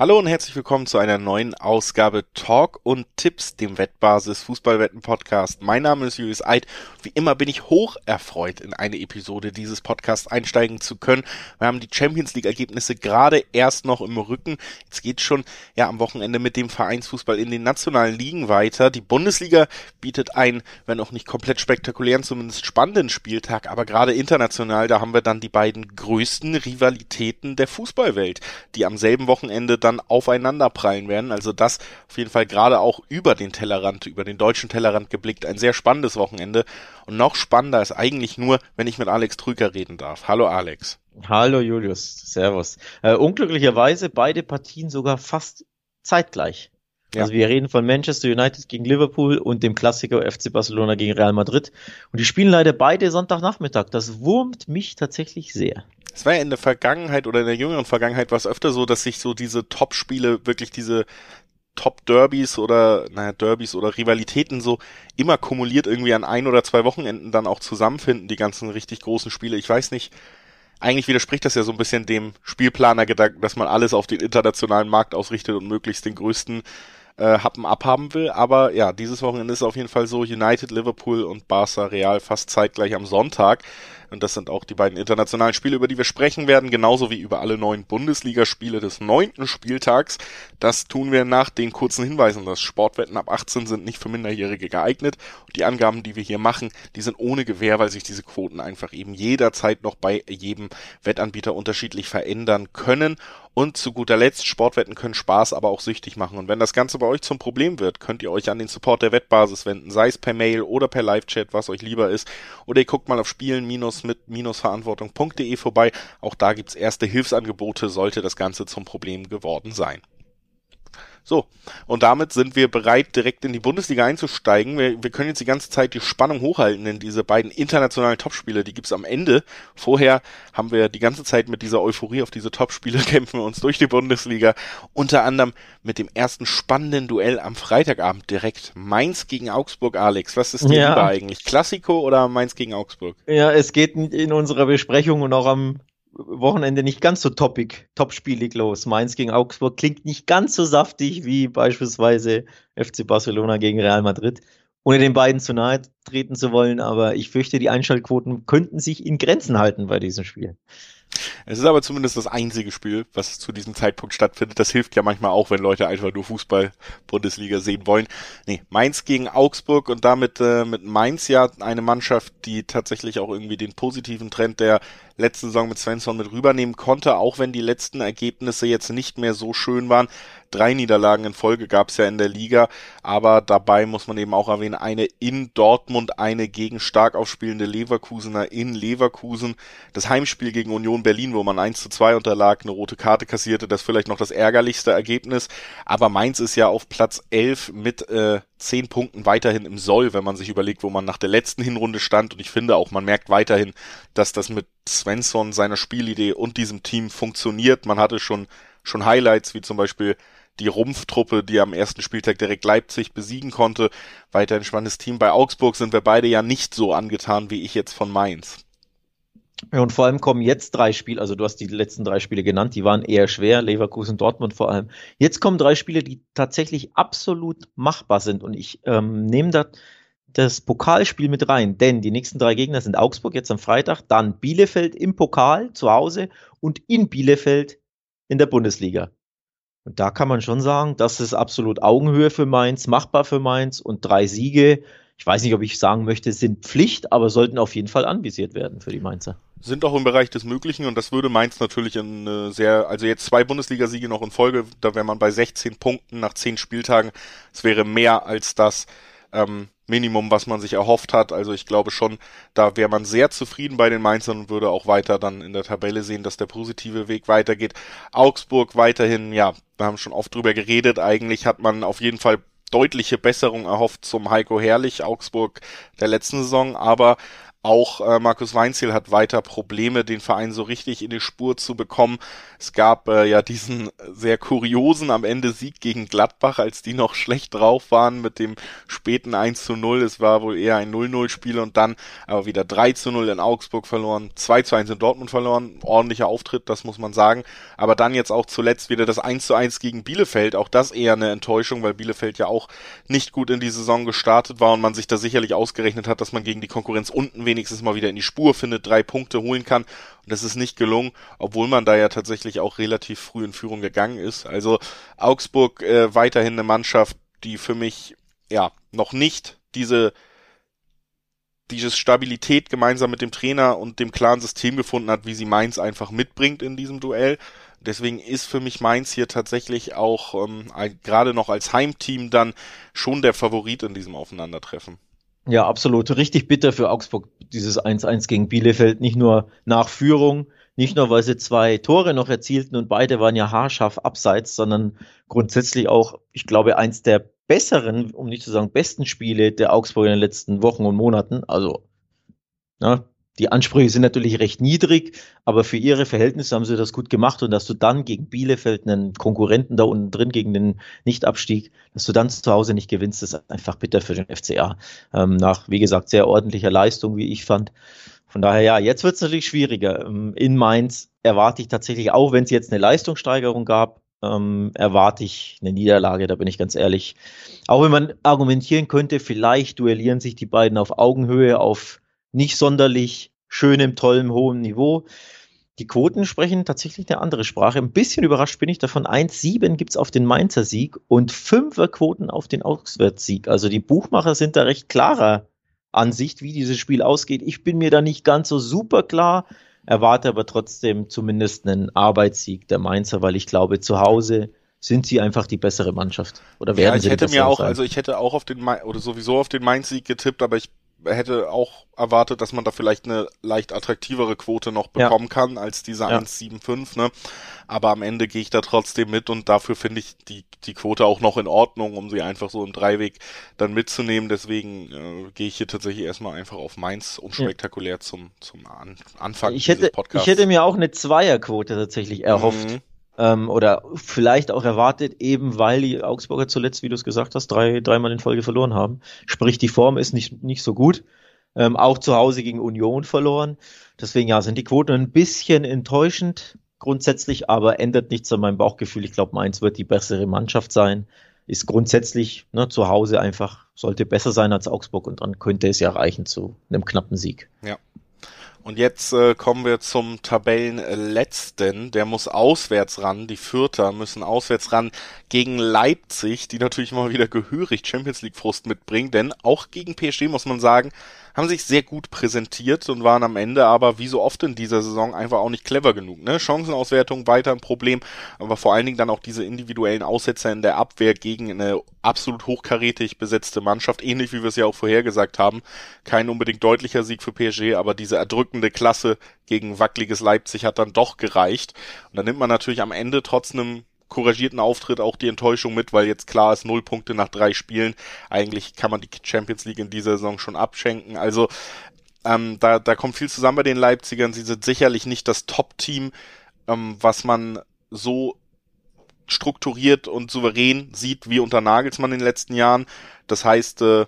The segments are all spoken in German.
Hallo und herzlich willkommen zu einer neuen Ausgabe Talk und Tipps, dem Wettbasis Fußballwetten Podcast. Mein Name ist Julius Eid. Wie immer bin ich hoch erfreut, in eine Episode dieses Podcasts einsteigen zu können. Wir haben die Champions League Ergebnisse gerade erst noch im Rücken. Jetzt geht schon ja am Wochenende mit dem Vereinsfußball in den nationalen Ligen weiter. Die Bundesliga bietet einen, wenn auch nicht komplett spektakulären, zumindest spannenden Spieltag, aber gerade international, da haben wir dann die beiden größten Rivalitäten der Fußballwelt, die am selben Wochenende dann dann aufeinanderprallen werden. Also das auf jeden Fall gerade auch über den Tellerrand, über den deutschen Tellerrand geblickt, ein sehr spannendes Wochenende. Und noch spannender ist eigentlich nur, wenn ich mit Alex Trüger reden darf. Hallo Alex. Hallo Julius, Servus. Äh, unglücklicherweise beide Partien sogar fast zeitgleich. Ja. Also wir reden von Manchester United gegen Liverpool und dem Klassiker FC Barcelona gegen Real Madrid. Und die spielen leider beide Sonntagnachmittag. Das wurmt mich tatsächlich sehr. Es war ja in der Vergangenheit oder in der jüngeren Vergangenheit war es öfter so, dass sich so diese Top-Spiele, wirklich diese Top-Derbys oder, naja, Derbys oder Rivalitäten so immer kumuliert irgendwie an ein oder zwei Wochenenden dann auch zusammenfinden, die ganzen richtig großen Spiele. Ich weiß nicht, eigentlich widerspricht das ja so ein bisschen dem Spielplaner-Gedanken, dass man alles auf den internationalen Markt ausrichtet und möglichst den größten äh, Happen abhaben will. Aber ja, dieses Wochenende ist auf jeden Fall so United, Liverpool und Barca Real fast zeitgleich am Sonntag. Und das sind auch die beiden internationalen Spiele, über die wir sprechen werden, genauso wie über alle neuen Bundesligaspiele des neunten Spieltags. Das tun wir nach den kurzen Hinweisen, dass Sportwetten ab 18 sind nicht für Minderjährige geeignet. Und die Angaben, die wir hier machen, die sind ohne Gewähr, weil sich diese Quoten einfach eben jederzeit noch bei jedem Wettanbieter unterschiedlich verändern können. Und zu guter Letzt, Sportwetten können Spaß, aber auch süchtig machen. Und wenn das Ganze bei euch zum Problem wird, könnt ihr euch an den Support der Wettbasis wenden, sei es per Mail oder per Live-Chat, was euch lieber ist. Oder ihr guckt mal auf spielen-mit-verantwortung.de vorbei. Auch da gibt's erste Hilfsangebote, sollte das Ganze zum Problem geworden sein. So, und damit sind wir bereit, direkt in die Bundesliga einzusteigen. Wir, wir können jetzt die ganze Zeit die Spannung hochhalten, denn diese beiden internationalen Topspiele, die gibt's am Ende. Vorher haben wir die ganze Zeit mit dieser Euphorie auf diese Topspiele kämpfen wir uns durch die Bundesliga. Unter anderem mit dem ersten spannenden Duell am Freitagabend direkt. Mainz gegen Augsburg, Alex. Was ist dir ja. lieber eigentlich? Klassiko oder Mainz gegen Augsburg? Ja, es geht in unserer Besprechung und auch am Wochenende nicht ganz so toppig, topspielig los. Mainz gegen Augsburg klingt nicht ganz so saftig wie beispielsweise FC Barcelona gegen Real Madrid. Ohne den beiden zu nahe treten zu wollen, aber ich fürchte, die Einschaltquoten könnten sich in Grenzen halten bei diesem Spiel. Es ist aber zumindest das einzige Spiel, was zu diesem Zeitpunkt stattfindet. Das hilft ja manchmal auch, wenn Leute einfach nur Fußball-Bundesliga sehen wollen. Nee, Mainz gegen Augsburg und damit äh, mit Mainz ja eine Mannschaft, die tatsächlich auch irgendwie den positiven Trend der letzten Saison mit Svensson mit rübernehmen konnte, auch wenn die letzten Ergebnisse jetzt nicht mehr so schön waren. Drei Niederlagen in Folge gab es ja in der Liga, aber dabei muss man eben auch erwähnen, eine in Dortmund, eine gegen stark aufspielende Leverkusener in Leverkusen. Das Heimspiel gegen Union Berlin, wo man 1 zu 2 unterlag, eine rote Karte kassierte, das vielleicht noch das ärgerlichste Ergebnis. Aber Mainz ist ja auf Platz 11 mit äh, zehn Punkten weiterhin im Soll, wenn man sich überlegt, wo man nach der letzten Hinrunde stand. Und ich finde auch, man merkt weiterhin, dass das mit Svensson, seiner Spielidee und diesem Team funktioniert. Man hatte schon, schon Highlights, wie zum Beispiel die Rumpftruppe, die am ersten Spieltag direkt Leipzig besiegen konnte. Weiter ein spannendes Team. Bei Augsburg sind wir beide ja nicht so angetan wie ich jetzt von Mainz. Und vor allem kommen jetzt drei Spiele, also du hast die letzten drei Spiele genannt, die waren eher schwer, Leverkusen, Dortmund vor allem. Jetzt kommen drei Spiele, die tatsächlich absolut machbar sind und ich ähm, nehme da das Pokalspiel mit rein, denn die nächsten drei Gegner sind Augsburg jetzt am Freitag, dann Bielefeld im Pokal zu Hause und in Bielefeld in der Bundesliga. Und da kann man schon sagen, das ist absolut Augenhöhe für Mainz, machbar für Mainz und drei Siege. Ich weiß nicht, ob ich sagen möchte, sind Pflicht, aber sollten auf jeden Fall anvisiert werden für die Mainzer. Sind auch im Bereich des Möglichen und das würde Mainz natürlich in äh, sehr, also jetzt zwei Bundesligasiege noch in Folge, da wäre man bei 16 Punkten nach 10 Spieltagen. Es wäre mehr als das ähm, Minimum, was man sich erhofft hat. Also ich glaube schon, da wäre man sehr zufrieden bei den Mainzern und würde auch weiter dann in der Tabelle sehen, dass der positive Weg weitergeht. Augsburg weiterhin, ja, wir haben schon oft drüber geredet. Eigentlich hat man auf jeden Fall deutliche Besserung erhofft zum Heiko Herrlich Augsburg der letzten Saison, aber Auch äh, Markus Weinziel hat weiter Probleme, den Verein so richtig in die Spur zu bekommen. Es gab äh, ja diesen sehr kuriosen am Ende Sieg gegen Gladbach, als die noch schlecht drauf waren mit dem späten 1 zu 0. Es war wohl eher ein 0-0-Spiel und dann aber wieder 3 zu 0 in Augsburg verloren, 2 zu 1 in Dortmund verloren. Ordentlicher Auftritt, das muss man sagen. Aber dann jetzt auch zuletzt wieder das 1 zu 1 gegen Bielefeld. Auch das eher eine Enttäuschung, weil Bielefeld ja auch nicht gut in die Saison gestartet war und man sich da sicherlich ausgerechnet hat, dass man gegen die Konkurrenz unten wenigstens mal wieder in die Spur findet, drei Punkte holen kann. Und das ist nicht gelungen, obwohl man da ja tatsächlich auch relativ früh in Führung gegangen ist. Also Augsburg äh, weiterhin eine Mannschaft, die für mich ja noch nicht diese diese Stabilität gemeinsam mit dem Trainer und dem klaren System gefunden hat, wie sie Mainz einfach mitbringt in diesem Duell. Deswegen ist für mich Mainz hier tatsächlich auch ähm, gerade noch als Heimteam dann schon der Favorit in diesem Aufeinandertreffen. Ja, absolut. Richtig bitter für Augsburg, dieses 1-1 gegen Bielefeld. Nicht nur nach Führung, nicht nur, weil sie zwei Tore noch erzielten und beide waren ja haarscharf abseits, sondern grundsätzlich auch, ich glaube, eins der besseren, um nicht zu sagen besten Spiele der Augsburg in den letzten Wochen und Monaten. Also, ja, die Ansprüche sind natürlich recht niedrig, aber für ihre Verhältnisse haben sie das gut gemacht und dass du dann gegen Bielefeld einen Konkurrenten da unten drin gegen den Nichtabstieg, dass du dann zu Hause nicht gewinnst, ist einfach bitter für den FCA. Ähm, nach, wie gesagt, sehr ordentlicher Leistung, wie ich fand. Von daher, ja, jetzt wird es natürlich schwieriger. Ähm, in Mainz erwarte ich tatsächlich, auch wenn es jetzt eine Leistungssteigerung gab, ähm, erwarte ich eine Niederlage, da bin ich ganz ehrlich. Auch wenn man argumentieren könnte, vielleicht duellieren sich die beiden auf Augenhöhe, auf nicht sonderlich schönem, tollem, hohem Niveau. Die Quoten sprechen tatsächlich eine andere Sprache. Ein bisschen überrascht bin ich davon. 1,7 gibt es auf den Mainzer Sieg und 5er Quoten auf den Auswärtssieg. Also die Buchmacher sind da recht klarer Ansicht, wie dieses Spiel ausgeht. Ich bin mir da nicht ganz so super klar, erwarte aber trotzdem zumindest einen Arbeitssieg der Mainzer, weil ich glaube, zu Hause sind sie einfach die bessere Mannschaft. Oder werden ja, ich sie hätte mir auch, sein? also ich hätte auch auf den Main, oder sowieso auf den Mainz-Sieg getippt, aber ich hätte auch erwartet, dass man da vielleicht eine leicht attraktivere Quote noch bekommen ja. kann als diese ja. 1,75, ne? Aber am Ende gehe ich da trotzdem mit und dafür finde ich die, die Quote auch noch in Ordnung, um sie einfach so im Dreiweg dann mitzunehmen. Deswegen äh, gehe ich hier tatsächlich erstmal einfach auf Mainz unspektakulär ja. zum, zum An Anfang ich hätte, Podcasts. Ich hätte mir auch eine Zweierquote tatsächlich erhofft. Mhm ähm, oder vielleicht auch erwartet, eben weil die Augsburger zuletzt, wie du es gesagt hast, drei, dreimal in Folge verloren haben. Sprich, die Form ist nicht, nicht so gut. Ähm, auch zu Hause gegen Union verloren. Deswegen ja, sind die Quoten ein bisschen enttäuschend grundsätzlich, aber ändert nichts an meinem Bauchgefühl. Ich glaube, Mainz wird die bessere Mannschaft sein. Ist grundsätzlich ne, zu Hause einfach, sollte besser sein als Augsburg und dann könnte es ja reichen zu einem knappen Sieg. Ja. Und jetzt äh, kommen wir zum Tabellenletzten. Der muss auswärts ran. Die Fürther müssen auswärts ran gegen Leipzig, die natürlich mal wieder gehörig Champions League Frust mitbringen. Denn auch gegen PSG muss man sagen, haben sich sehr gut präsentiert und waren am Ende aber wie so oft in dieser Saison einfach auch nicht clever genug. Ne? Chancenauswertung weiter ein Problem, aber vor allen Dingen dann auch diese individuellen Aussetzer in der Abwehr gegen eine absolut hochkarätig besetzte Mannschaft, ähnlich wie wir es ja auch vorhergesagt haben. Kein unbedingt deutlicher Sieg für PSG, aber diese erdrückende Klasse gegen wackeliges Leipzig hat dann doch gereicht. Und dann nimmt man natürlich am Ende trotz einem couragierten Auftritt auch die Enttäuschung mit, weil jetzt klar ist, null Punkte nach drei Spielen. Eigentlich kann man die Champions League in dieser Saison schon abschenken. Also ähm, da, da kommt viel zusammen bei den Leipzigern. Sie sind sicherlich nicht das Top-Team, ähm, was man so strukturiert und souverän sieht wie unter Nagelsmann in den letzten Jahren. Das heißt, äh,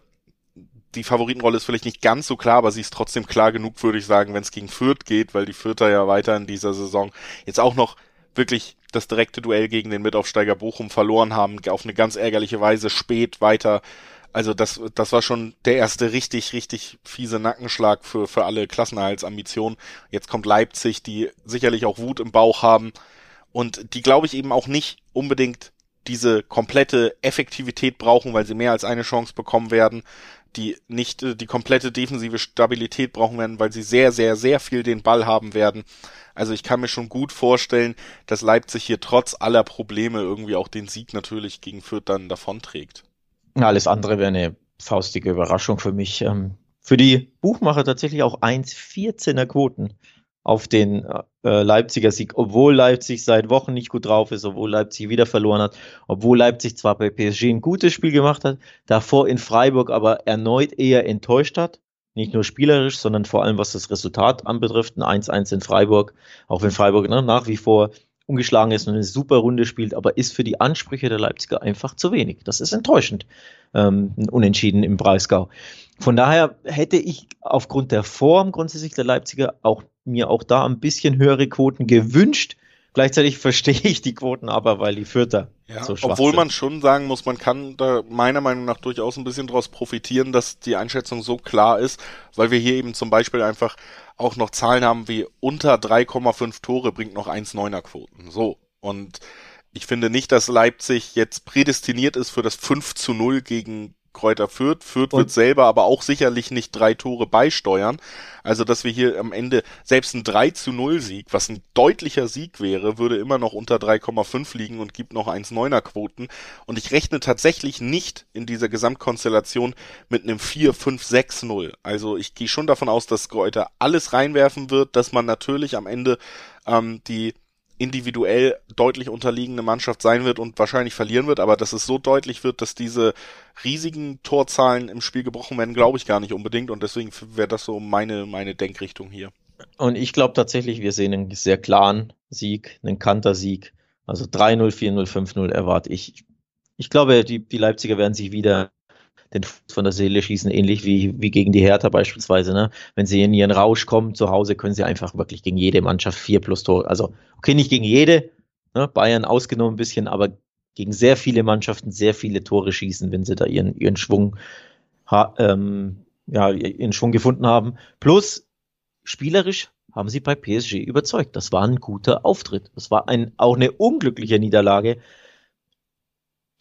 die Favoritenrolle ist vielleicht nicht ganz so klar, aber sie ist trotzdem klar genug, würde ich sagen, wenn es gegen Fürth geht, weil die Fürther ja weiter in dieser Saison jetzt auch noch wirklich das direkte Duell gegen den Mitaufsteiger Bochum verloren haben, auf eine ganz ärgerliche Weise spät weiter. Also das, das war schon der erste richtig, richtig fiese Nackenschlag für, für alle Klassenerhaltsambitionen. Jetzt kommt Leipzig, die sicherlich auch Wut im Bauch haben und die glaube ich eben auch nicht unbedingt diese komplette Effektivität brauchen, weil sie mehr als eine Chance bekommen werden, die nicht äh, die komplette defensive Stabilität brauchen werden, weil sie sehr, sehr, sehr viel den Ball haben werden. Also ich kann mir schon gut vorstellen, dass Leipzig hier trotz aller Probleme irgendwie auch den Sieg natürlich gegen Fürth dann davonträgt. Alles andere wäre eine faustige Überraschung für mich. Ähm, für die Buchmacher tatsächlich auch 1,14er Quoten auf den äh, Leipziger Sieg, obwohl Leipzig seit Wochen nicht gut drauf ist, obwohl Leipzig wieder verloren hat, obwohl Leipzig zwar bei PSG ein gutes Spiel gemacht hat, davor in Freiburg aber erneut eher enttäuscht hat Nicht nur spielerisch, sondern vor allem was das Resultat anbetrifft. Ein 1-1 in Freiburg, auch wenn Freiburg ne, nach wie vor ungeschlagen ist und eine super Runde spielt, aber ist für die Ansprüche der Leipziger einfach zu wenig. Das ist enttäuschend. Ähm, Unentschieden im Breisgau. Von daher hätte ich aufgrund der Form grundsätzlich der Leipziger auch mir auch da ein bisschen höhere Quoten gewünscht. Gleichzeitig verstehe ich die Quoten aber, weil die Fürther ja, so schwach Obwohl sind. man schon sagen muss, man kann da meiner Meinung nach durchaus ein bisschen daraus profitieren, dass die Einschätzung so klar ist, weil wir hier eben zum Beispiel einfach auch noch Zahlen haben wie unter 3,5 Tore bringt noch 1,9er Quoten. So. Und ich finde nicht, dass Leipzig jetzt prädestiniert ist für das 5 zu 0 gegen Kräuter Fürth. Fürth wird selber aber auch sicherlich nicht drei Tore beisteuern. Also, dass wir hier am Ende selbst ein 3 zu 0 Sieg, was ein deutlicher Sieg wäre, würde immer noch unter 3,5 liegen und gibt noch 1,9er Quoten. Und ich rechne tatsächlich nicht in dieser Gesamtkonstellation mit einem 4, 5, 6, 0. Also, ich gehe schon davon aus, dass Kräuter alles reinwerfen wird, dass man natürlich am Ende ähm, die individuell deutlich unterliegende Mannschaft sein wird und wahrscheinlich verlieren wird, aber dass es so deutlich wird, dass diese riesigen Torzahlen im Spiel gebrochen werden, glaube ich gar nicht unbedingt und deswegen wäre das so meine, meine Denkrichtung hier. Und ich glaube tatsächlich, wir sehen einen sehr klaren Sieg, einen Kanter-Sieg. Also 3-0, 4-0, 5-0 erwarte ich. Ich glaube, die, die Leipziger werden sich wieder den Fuß von der Seele schießen, ähnlich wie, wie gegen die Hertha beispielsweise. Ne? Wenn sie in ihren Rausch kommen zu Hause, können sie einfach wirklich gegen jede Mannschaft vier plus Tore. Also, okay, nicht gegen jede, ne? Bayern ausgenommen ein bisschen, aber gegen sehr viele Mannschaften sehr viele Tore schießen, wenn sie da ihren, ihren Schwung, ähm, ja, ihren Schwung gefunden haben. Plus, spielerisch haben sie bei PSG überzeugt. Das war ein guter Auftritt. Das war ein, auch eine unglückliche Niederlage,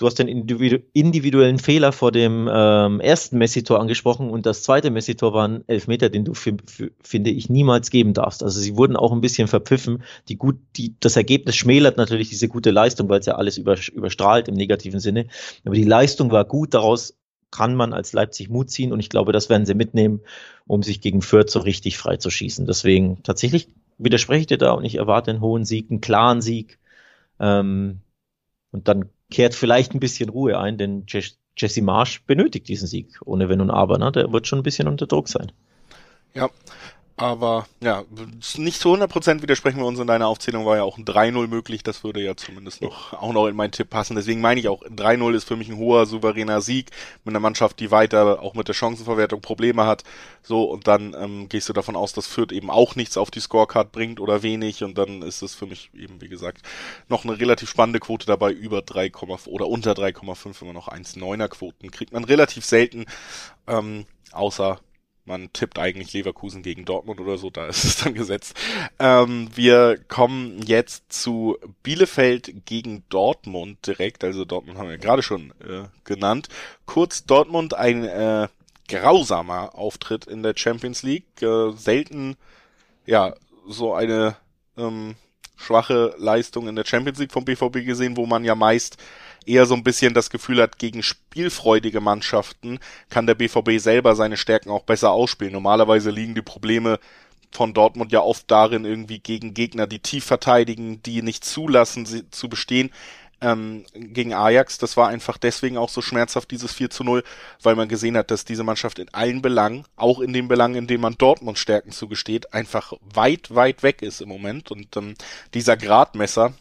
Du hast den individuellen Fehler vor dem ähm, ersten Messi-Tor angesprochen und das zweite Messi-Tor war ein Elfmeter, den du, finde ich, niemals geben darfst. Also sie wurden auch ein bisschen verpfiffen. Die gut, die, das Ergebnis schmälert natürlich diese gute Leistung, weil es ja alles über, überstrahlt im negativen Sinne. Aber die Leistung war gut, daraus kann man als Leipzig Mut ziehen und ich glaube, das werden sie mitnehmen, um sich gegen Fürth so richtig frei zu schießen. Deswegen tatsächlich widerspreche ich dir da und ich erwarte einen hohen Sieg, einen klaren Sieg. Ähm, und dann kehrt vielleicht ein bisschen Ruhe ein, denn Jesse Marsch benötigt diesen Sieg, ohne Wenn und Aber. Ne? Der wird schon ein bisschen unter Druck sein. Ja, aber ja, nicht zu 100% widersprechen wir uns in deiner Aufzählung, war ja auch ein 3-0 möglich, das würde ja zumindest noch auch noch in meinen Tipp passen. Deswegen meine ich auch, 3-0 ist für mich ein hoher, souveräner Sieg mit einer Mannschaft, die weiter auch mit der Chancenverwertung Probleme hat. So, und dann ähm, gehst du davon aus, dass Fürth eben auch nichts auf die Scorecard bringt oder wenig und dann ist es für mich eben, wie gesagt, noch eine relativ spannende Quote dabei, über 3, oder unter 3,5 immer noch 1,9er Quoten. Kriegt man relativ selten, ähm, außer man tippt eigentlich Leverkusen gegen Dortmund oder so, da ist es dann gesetzt. Ähm, wir kommen jetzt zu Bielefeld gegen Dortmund direkt. Also Dortmund haben wir gerade schon äh, genannt. Kurz Dortmund ein äh, grausamer Auftritt in der Champions League. Äh, selten ja so eine ähm, schwache Leistung in der Champions League vom BVB gesehen, wo man ja meist eher so ein bisschen das Gefühl hat, gegen spielfreudige Mannschaften kann der BVB selber seine Stärken auch besser ausspielen. Normalerweise liegen die Probleme von Dortmund ja oft darin, irgendwie gegen Gegner, die tief verteidigen, die nicht zulassen, sie zu bestehen. Ähm, gegen Ajax, das war einfach deswegen auch so schmerzhaft, dieses 4 zu 0, weil man gesehen hat, dass diese Mannschaft in allen Belangen, auch in den Belangen, in denen man Dortmund Stärken zugesteht, einfach weit, weit weg ist im Moment. Und ähm, dieser Gradmesser,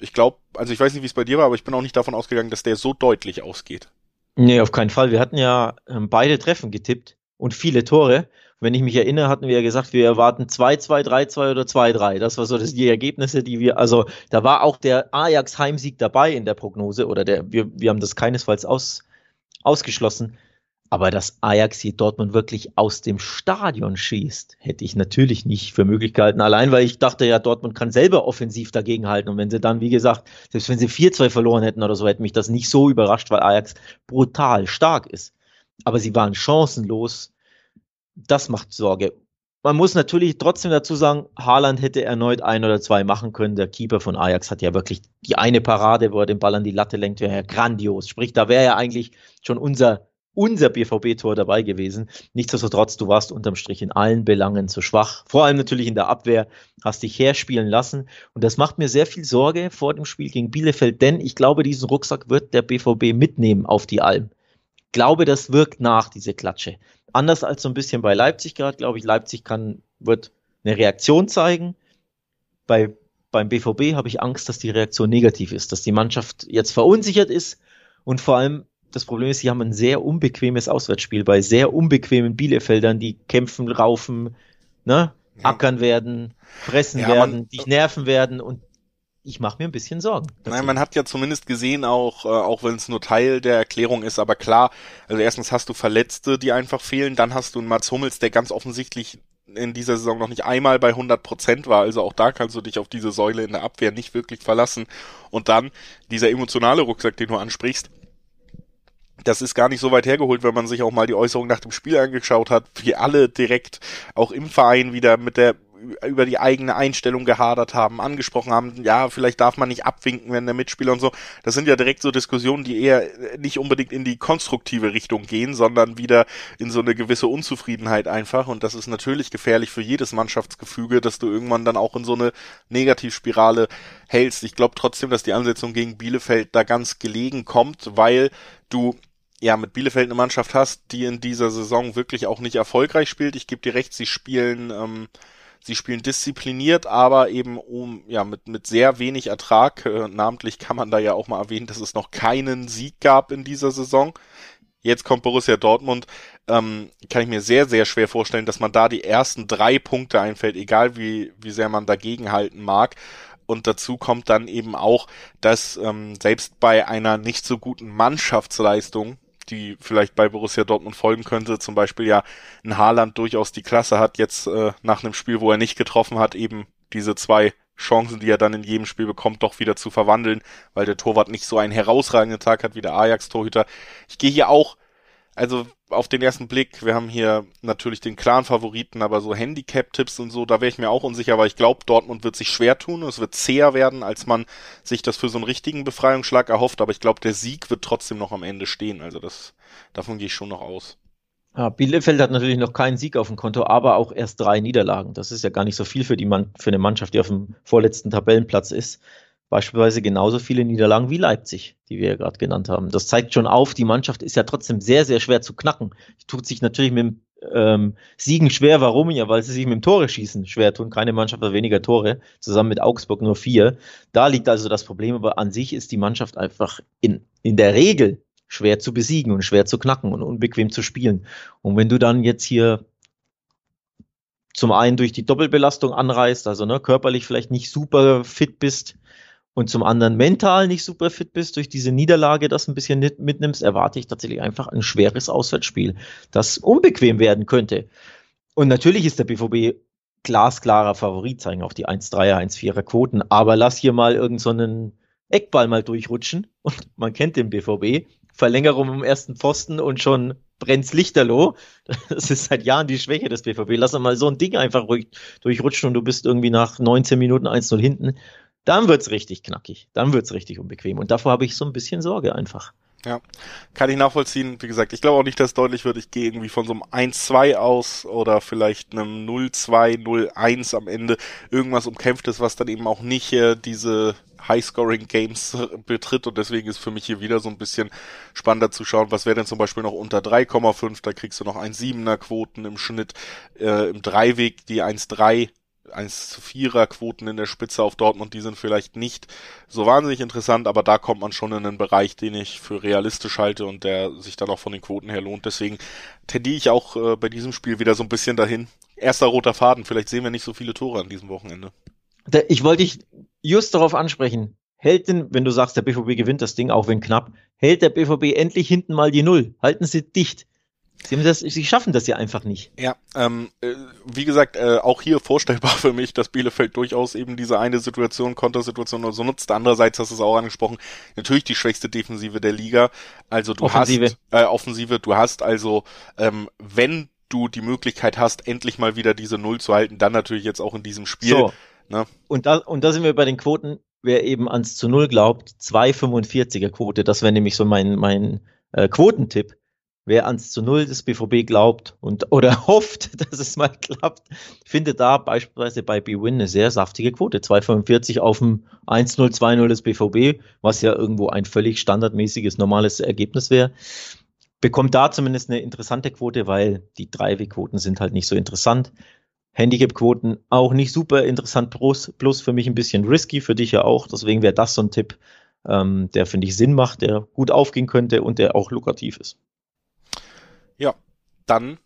ich glaube, also ich weiß nicht, wie es bei dir war, aber ich bin auch nicht davon ausgegangen, dass der so deutlich ausgeht. Nee, auf keinen Fall. Wir hatten ja ähm, beide Treffen getippt und viele Tore. Wenn ich mich erinnere, hatten wir ja gesagt, wir erwarten 2-2, 3-2 oder 2-3. Das war so das, die Ergebnisse, die wir, also da war auch der Ajax Heimsieg dabei in der Prognose oder der, wir, wir haben das keinesfalls aus, ausgeschlossen. Aber dass Ajax hier Dortmund wirklich aus dem Stadion schießt, hätte ich natürlich nicht für möglich gehalten. Allein, weil ich dachte ja, Dortmund kann selber offensiv dagegenhalten. Und wenn sie dann, wie gesagt, selbst wenn sie 4-2 verloren hätten oder so, hätte mich das nicht so überrascht, weil Ajax brutal stark ist. Aber sie waren chancenlos. Das macht Sorge. Man muss natürlich trotzdem dazu sagen, Haaland hätte erneut ein oder zwei machen können. Der Keeper von Ajax hat ja wirklich die eine Parade, wo er den Ball an die Latte lenkt, wäre ja grandios. Sprich, da wäre ja eigentlich schon unser unser BVB-Tor dabei gewesen. Nichtsdestotrotz, du warst unterm Strich in allen Belangen zu schwach. Vor allem natürlich in der Abwehr, hast dich herspielen lassen. Und das macht mir sehr viel Sorge vor dem Spiel gegen Bielefeld, denn ich glaube, diesen Rucksack wird der BVB mitnehmen auf die Alm. glaube, das wirkt nach, diese Klatsche. Anders als so ein bisschen bei Leipzig gerade, glaube ich, Leipzig kann, wird eine Reaktion zeigen. Bei, beim BVB habe ich Angst, dass die Reaktion negativ ist, dass die Mannschaft jetzt verunsichert ist und vor allem das Problem ist, sie haben ein sehr unbequemes Auswärtsspiel bei sehr unbequemen Bielefeldern, die kämpfen, raufen, ne, ja. ackern werden, fressen ja, werden, man, dich nerven werden und ich mache mir ein bisschen Sorgen. Nein, man hat ja zumindest gesehen, auch, äh, auch wenn es nur Teil der Erklärung ist, aber klar, also erstens hast du Verletzte, die einfach fehlen, dann hast du einen Mats Hummels, der ganz offensichtlich in dieser Saison noch nicht einmal bei 100 Prozent war, also auch da kannst du dich auf diese Säule in der Abwehr nicht wirklich verlassen. Und dann dieser emotionale Rucksack, den du ansprichst, das ist gar nicht so weit hergeholt, wenn man sich auch mal die Äußerung nach dem Spiel angeschaut hat, wie alle direkt auch im Verein wieder mit der über die eigene Einstellung gehadert haben, angesprochen haben, ja, vielleicht darf man nicht abwinken, wenn der Mitspieler und so. Das sind ja direkt so Diskussionen, die eher nicht unbedingt in die konstruktive Richtung gehen, sondern wieder in so eine gewisse Unzufriedenheit einfach. Und das ist natürlich gefährlich für jedes Mannschaftsgefüge, dass du irgendwann dann auch in so eine Negativspirale hältst. Ich glaube trotzdem, dass die Ansetzung gegen Bielefeld da ganz gelegen kommt, weil du ja mit Bielefeld eine Mannschaft hast, die in dieser Saison wirklich auch nicht erfolgreich spielt. Ich gebe dir recht, sie spielen ähm, Sie spielen diszipliniert, aber eben um ja mit mit sehr wenig Ertrag. Äh, namentlich kann man da ja auch mal erwähnen, dass es noch keinen Sieg gab in dieser Saison. Jetzt kommt Borussia Dortmund. Ähm, kann ich mir sehr sehr schwer vorstellen, dass man da die ersten drei Punkte einfällt, egal wie wie sehr man dagegen halten mag. Und dazu kommt dann eben auch, dass ähm, selbst bei einer nicht so guten Mannschaftsleistung die vielleicht bei Borussia Dortmund folgen könnte. Zum Beispiel ja ein Haaland durchaus die Klasse hat, jetzt äh, nach einem Spiel, wo er nicht getroffen hat, eben diese zwei Chancen, die er dann in jedem Spiel bekommt, doch wieder zu verwandeln, weil der Torwart nicht so einen herausragenden Tag hat wie der Ajax-Torhüter. Ich gehe hier auch also auf den ersten Blick, wir haben hier natürlich den klaren Favoriten, aber so Handicap-Tipps und so, da wäre ich mir auch unsicher, weil ich glaube, Dortmund wird sich schwer tun und es wird zäher werden, als man sich das für so einen richtigen Befreiungsschlag erhofft, aber ich glaube, der Sieg wird trotzdem noch am Ende stehen, also das, davon gehe ich schon noch aus. Ja, Bielefeld hat natürlich noch keinen Sieg auf dem Konto, aber auch erst drei Niederlagen. Das ist ja gar nicht so viel für die Mann, für eine Mannschaft, die auf dem vorletzten Tabellenplatz ist beispielsweise genauso viele Niederlagen wie Leipzig, die wir ja gerade genannt haben. Das zeigt schon auf, die Mannschaft ist ja trotzdem sehr, sehr schwer zu knacken. Die tut sich natürlich mit dem ähm, Siegen schwer. Warum? Ja, weil sie sich mit dem Tore schießen schwer tun. Keine Mannschaft hat weniger Tore, zusammen mit Augsburg nur vier. Da liegt also das Problem, aber an sich ist die Mannschaft einfach in, in der Regel schwer zu besiegen und schwer zu knacken und unbequem zu spielen. Und wenn du dann jetzt hier zum einen durch die Doppelbelastung anreißt, also ne, körperlich vielleicht nicht super fit bist, und zum anderen mental nicht super fit bist, durch diese Niederlage das ein bisschen mitnimmst, erwarte ich tatsächlich einfach ein schweres Auswärtsspiel, das unbequem werden könnte. Und natürlich ist der BVB glasklarer Favorit, zeigen auf die 1-3er, 1-4er Quoten, aber lass hier mal irgendeinen so Eckball mal durchrutschen und man kennt den BVB. Verlängerung im ersten Pfosten und schon brennt's Lichterloh. Das ist seit Jahren die Schwäche des BVB. Lass mal so ein Ding einfach durchrutschen und du bist irgendwie nach 19 Minuten 1-0 hinten dann wird's richtig knackig. Dann wird's richtig unbequem. Und davor habe ich so ein bisschen Sorge einfach. Ja, kann ich nachvollziehen. Wie gesagt, ich glaube auch nicht, dass deutlich wird. Ich gehe irgendwie von so einem 1-2 aus oder vielleicht einem 0-2, 0-1 am Ende. Irgendwas umkämpftes, was dann eben auch nicht äh, diese High-Scoring-Games betritt und deswegen ist für mich hier wieder so ein bisschen spannender zu schauen, was wäre denn zum Beispiel noch unter 3,5, da kriegst du noch 1,7er Quoten im Schnitt, äh, im Dreiweg die 1,3 1 zu 4er Quoten in der Spitze auf Dortmund, die sind vielleicht nicht so wahnsinnig interessant, aber da kommt man schon in einen Bereich, den ich für realistisch halte und der sich dann auch von den Quoten her lohnt. Deswegen tendiere ich auch äh, bei diesem Spiel wieder so ein bisschen dahin. Erster roter Faden, vielleicht sehen wir nicht so viele Tore an diesem Wochenende. Ich wollte dich just darauf ansprechen. Hält denn, wenn du sagst, der BVB gewinnt das Ding, auch wenn knapp, hält der BVB endlich hinten mal die Null? Halten sie dicht. Sie, das, sie schaffen das ja einfach nicht. Ja, ähm, äh, wie gesagt, äh, auch hier vorstellbar für mich, dass Bielefeld durchaus eben diese eine Situation, Kontersituation oder so nutzt. Andererseits hast du es auch angesprochen, natürlich die schwächste Defensive der Liga. Also du Offensive. hast äh, Offensive, du hast also, ähm, wenn du die Möglichkeit hast, endlich mal wieder diese Null zu halten, dann natürlich jetzt auch in diesem Spiel. So. Ne? Und, da, und da sind wir bei den Quoten. Wer eben ans zu Null glaubt, 2,45er Quote, das wäre nämlich so mein, mein äh, Quotentipp Wer ans zu Null des BVB glaubt und oder hofft, dass es mal klappt, findet da beispielsweise bei BWin eine sehr saftige Quote. 2,45 auf dem 1-0, 2-0 des BVB, was ja irgendwo ein völlig standardmäßiges, normales Ergebnis wäre. bekommt da zumindest eine interessante Quote, weil die 3W-Quoten sind halt nicht so interessant. Handicap-Quoten auch nicht super interessant, plus, plus für mich ein bisschen risky, für dich ja auch. Deswegen wäre das so ein Tipp, ähm, der, finde ich, Sinn macht, der gut aufgehen könnte und der auch lukrativ ist. Ja, dann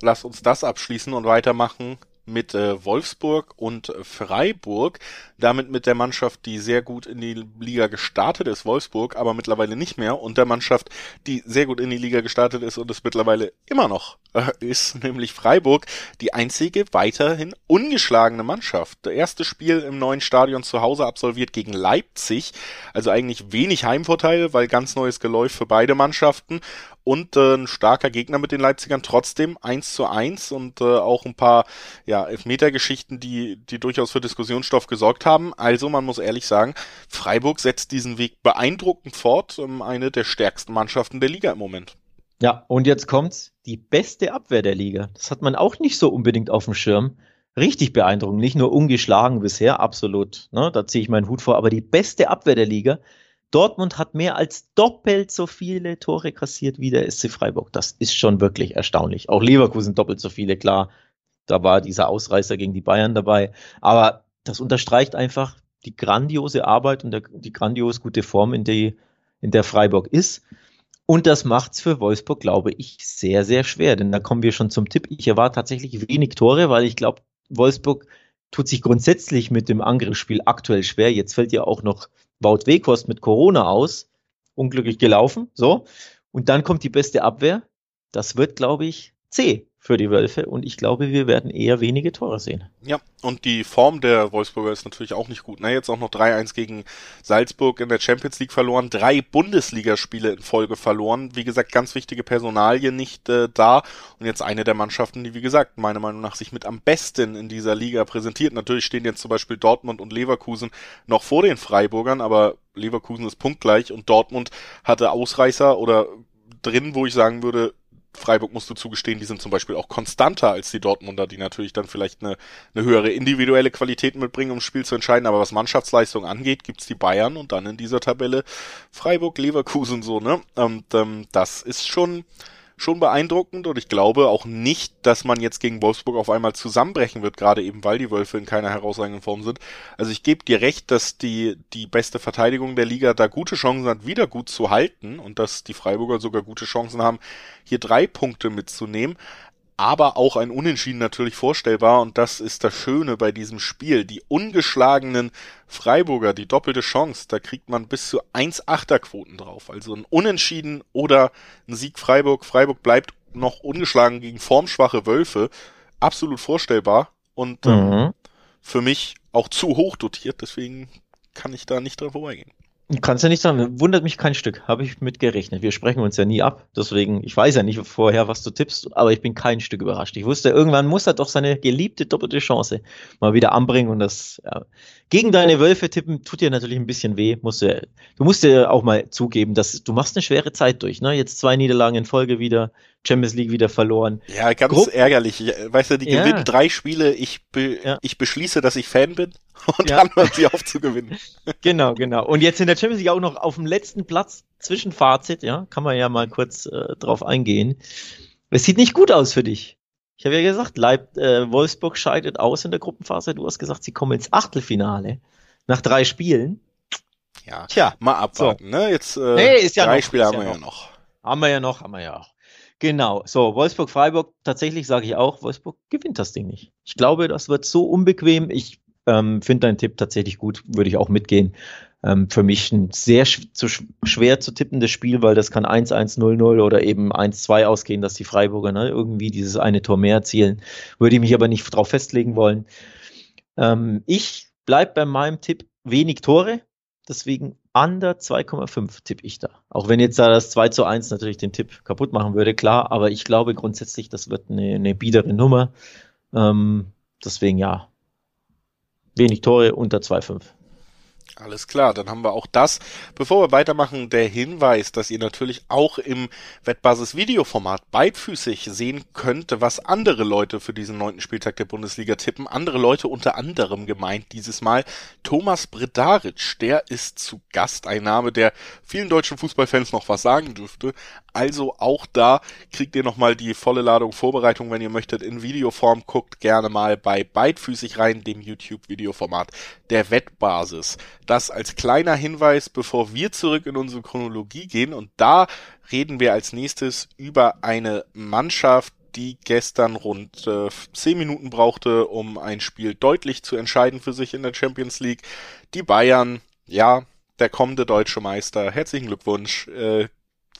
lass uns das abschließen und weitermachen mit äh, Wolfsburg und Freiburg, damit mit der Mannschaft, die sehr gut in die Liga gestartet ist, Wolfsburg, aber mittlerweile nicht mehr, und der Mannschaft, die sehr gut in die Liga gestartet ist und es mittlerweile immer noch äh, ist, nämlich Freiburg, die einzige weiterhin ungeschlagene Mannschaft. Das erste Spiel im neuen Stadion zu Hause absolviert gegen Leipzig, also eigentlich wenig Heimvorteil, weil ganz neues Geläuf für beide Mannschaften und äh, ein starker Gegner mit den Leipzigern trotzdem eins zu eins und äh, auch ein paar ja, Elfmetergeschichten, die, die durchaus für Diskussionsstoff gesorgt haben. Also man muss ehrlich sagen, Freiburg setzt diesen Weg beeindruckend fort, ähm, eine der stärksten Mannschaften der Liga im Moment. Ja, und jetzt kommt's, die beste Abwehr der Liga. Das hat man auch nicht so unbedingt auf dem Schirm. Richtig beeindruckend, nicht nur ungeschlagen bisher, absolut. Ne, da ziehe ich meinen Hut vor, aber die beste Abwehr der Liga. Dortmund hat mehr als doppelt so viele Tore kassiert wie der SC Freiburg. Das ist schon wirklich erstaunlich. Auch Leverkusen doppelt so viele, klar. Da war dieser Ausreißer gegen die Bayern dabei. Aber das unterstreicht einfach die grandiose Arbeit und der, die grandios gute Form, in, die, in der Freiburg ist. Und das macht's für Wolfsburg, glaube ich, sehr, sehr schwer. Denn da kommen wir schon zum Tipp. Ich erwarte tatsächlich wenig Tore, weil ich glaube, Wolfsburg tut sich grundsätzlich mit dem Angriffsspiel aktuell schwer. Jetzt fällt ja auch noch Wout Weghorst mit Corona aus. Unglücklich gelaufen. So. Und dann kommt die beste Abwehr. Das wird, glaube ich, C für die Wölfe und ich glaube, wir werden eher wenige Tore sehen. Ja, und die Form der Wolfsburger ist natürlich auch nicht gut. Ne? Jetzt auch noch 3-1 gegen Salzburg in der Champions League verloren, drei Bundesligaspiele in Folge verloren. Wie gesagt, ganz wichtige Personalie nicht äh, da und jetzt eine der Mannschaften, die wie gesagt meiner Meinung nach sich mit am besten in dieser Liga präsentiert. Natürlich stehen jetzt zum Beispiel Dortmund und Leverkusen noch vor den Freiburgern, aber Leverkusen ist punktgleich und Dortmund hatte Ausreißer oder drin, wo ich sagen würde, Freiburg musst du zugestehen, die sind zum Beispiel auch konstanter als die Dortmunder, die natürlich dann vielleicht eine, eine höhere individuelle Qualität mitbringen, um Spiel zu entscheiden. Aber was Mannschaftsleistung angeht, gibt's die Bayern und dann in dieser Tabelle Freiburg, Leverkusen so, ne? Und ähm, das ist schon schon beeindruckend und ich glaube auch nicht, dass man jetzt gegen Wolfsburg auf einmal zusammenbrechen wird, gerade eben weil die Wölfe in keiner herausragenden Form sind. Also ich gebe dir recht, dass die, die beste Verteidigung der Liga da gute Chancen hat, wieder gut zu halten und dass die Freiburger sogar gute Chancen haben, hier drei Punkte mitzunehmen aber auch ein Unentschieden natürlich vorstellbar und das ist das Schöne bei diesem Spiel. Die ungeschlagenen Freiburger, die doppelte Chance, da kriegt man bis zu 1,8er Quoten drauf. Also ein Unentschieden oder ein Sieg Freiburg. Freiburg bleibt noch ungeschlagen gegen formschwache Wölfe. Absolut vorstellbar und ähm, mhm. für mich auch zu hoch dotiert, deswegen kann ich da nicht dran vorbeigehen. Kannst ja nicht sagen, wundert mich kein Stück, habe ich mit gerechnet. Wir sprechen uns ja nie ab, deswegen, ich weiß ja nicht vorher, was du tippst, aber ich bin kein Stück überrascht. Ich wusste, irgendwann muss er doch seine geliebte doppelte Chance mal wieder anbringen und das ja, gegen deine Wölfe tippen tut dir natürlich ein bisschen weh. Musst du, du musst dir auch mal zugeben, dass du machst eine schwere Zeit durch. Ne? Jetzt zwei Niederlagen in Folge wieder, Champions League wieder verloren. Ja, ganz Gru ärgerlich. Weißt du, die ja. gewinnen drei Spiele. Ich, be ja. ich beschließe, dass ich Fan bin und ja. dann hören sie auf zu gewinnen. Genau, genau. Und jetzt in der Champions League auch noch auf dem letzten Platz zwischen Fazit, ja, kann man ja mal kurz äh, drauf eingehen. Es sieht nicht gut aus für dich. Ich habe ja gesagt, Leib, äh, Wolfsburg scheidet aus in der Gruppenphase. Du hast gesagt, sie kommen ins Achtelfinale nach drei Spielen. Ja, Tja, mal abwarten. So. Ne? Jetzt äh, nee, ist ja drei noch, Spiele haben wir ja noch. noch. Haben wir ja noch, haben wir ja auch. Genau, so, Wolfsburg-Freiburg, tatsächlich sage ich auch, Wolfsburg gewinnt das Ding nicht. Ich glaube, das wird so unbequem. Ich ähm, finde deinen Tipp tatsächlich gut, würde ich auch mitgehen. Ähm, für mich ein sehr sch zu sch schwer zu tippendes Spiel, weil das kann 1-1, 0-0 oder eben 1-2 ausgehen, dass die Freiburger ne, irgendwie dieses eine Tor mehr erzielen. Würde ich mich aber nicht darauf festlegen wollen. Ähm, ich bleibe bei meinem Tipp wenig Tore, deswegen under 2,5 tippe ich da. Auch wenn jetzt da das 2 zu 1 natürlich den Tipp kaputt machen würde, klar, aber ich glaube grundsätzlich, das wird eine, eine biedere Nummer. Ähm, deswegen ja, wenig Tore unter 2,5. Alles klar, dann haben wir auch das. Bevor wir weitermachen, der Hinweis, dass ihr natürlich auch im Wettbasis Videoformat beidfüßig sehen könnt, was andere Leute für diesen neunten Spieltag der Bundesliga tippen. Andere Leute unter anderem gemeint dieses Mal Thomas Bredaric, der ist zu Gast, ein Name, der vielen deutschen Fußballfans noch was sagen dürfte. Also auch da kriegt ihr nochmal die volle Ladung Vorbereitung, wenn ihr möchtet, in Videoform. Guckt gerne mal bei Beidfüßig rein, dem YouTube-Videoformat der Wettbasis. Das als kleiner Hinweis, bevor wir zurück in unsere Chronologie gehen. Und da reden wir als nächstes über eine Mannschaft, die gestern rund äh, 10 Minuten brauchte, um ein Spiel deutlich zu entscheiden für sich in der Champions League. Die Bayern, ja, der kommende deutsche Meister. Herzlichen Glückwunsch. Äh,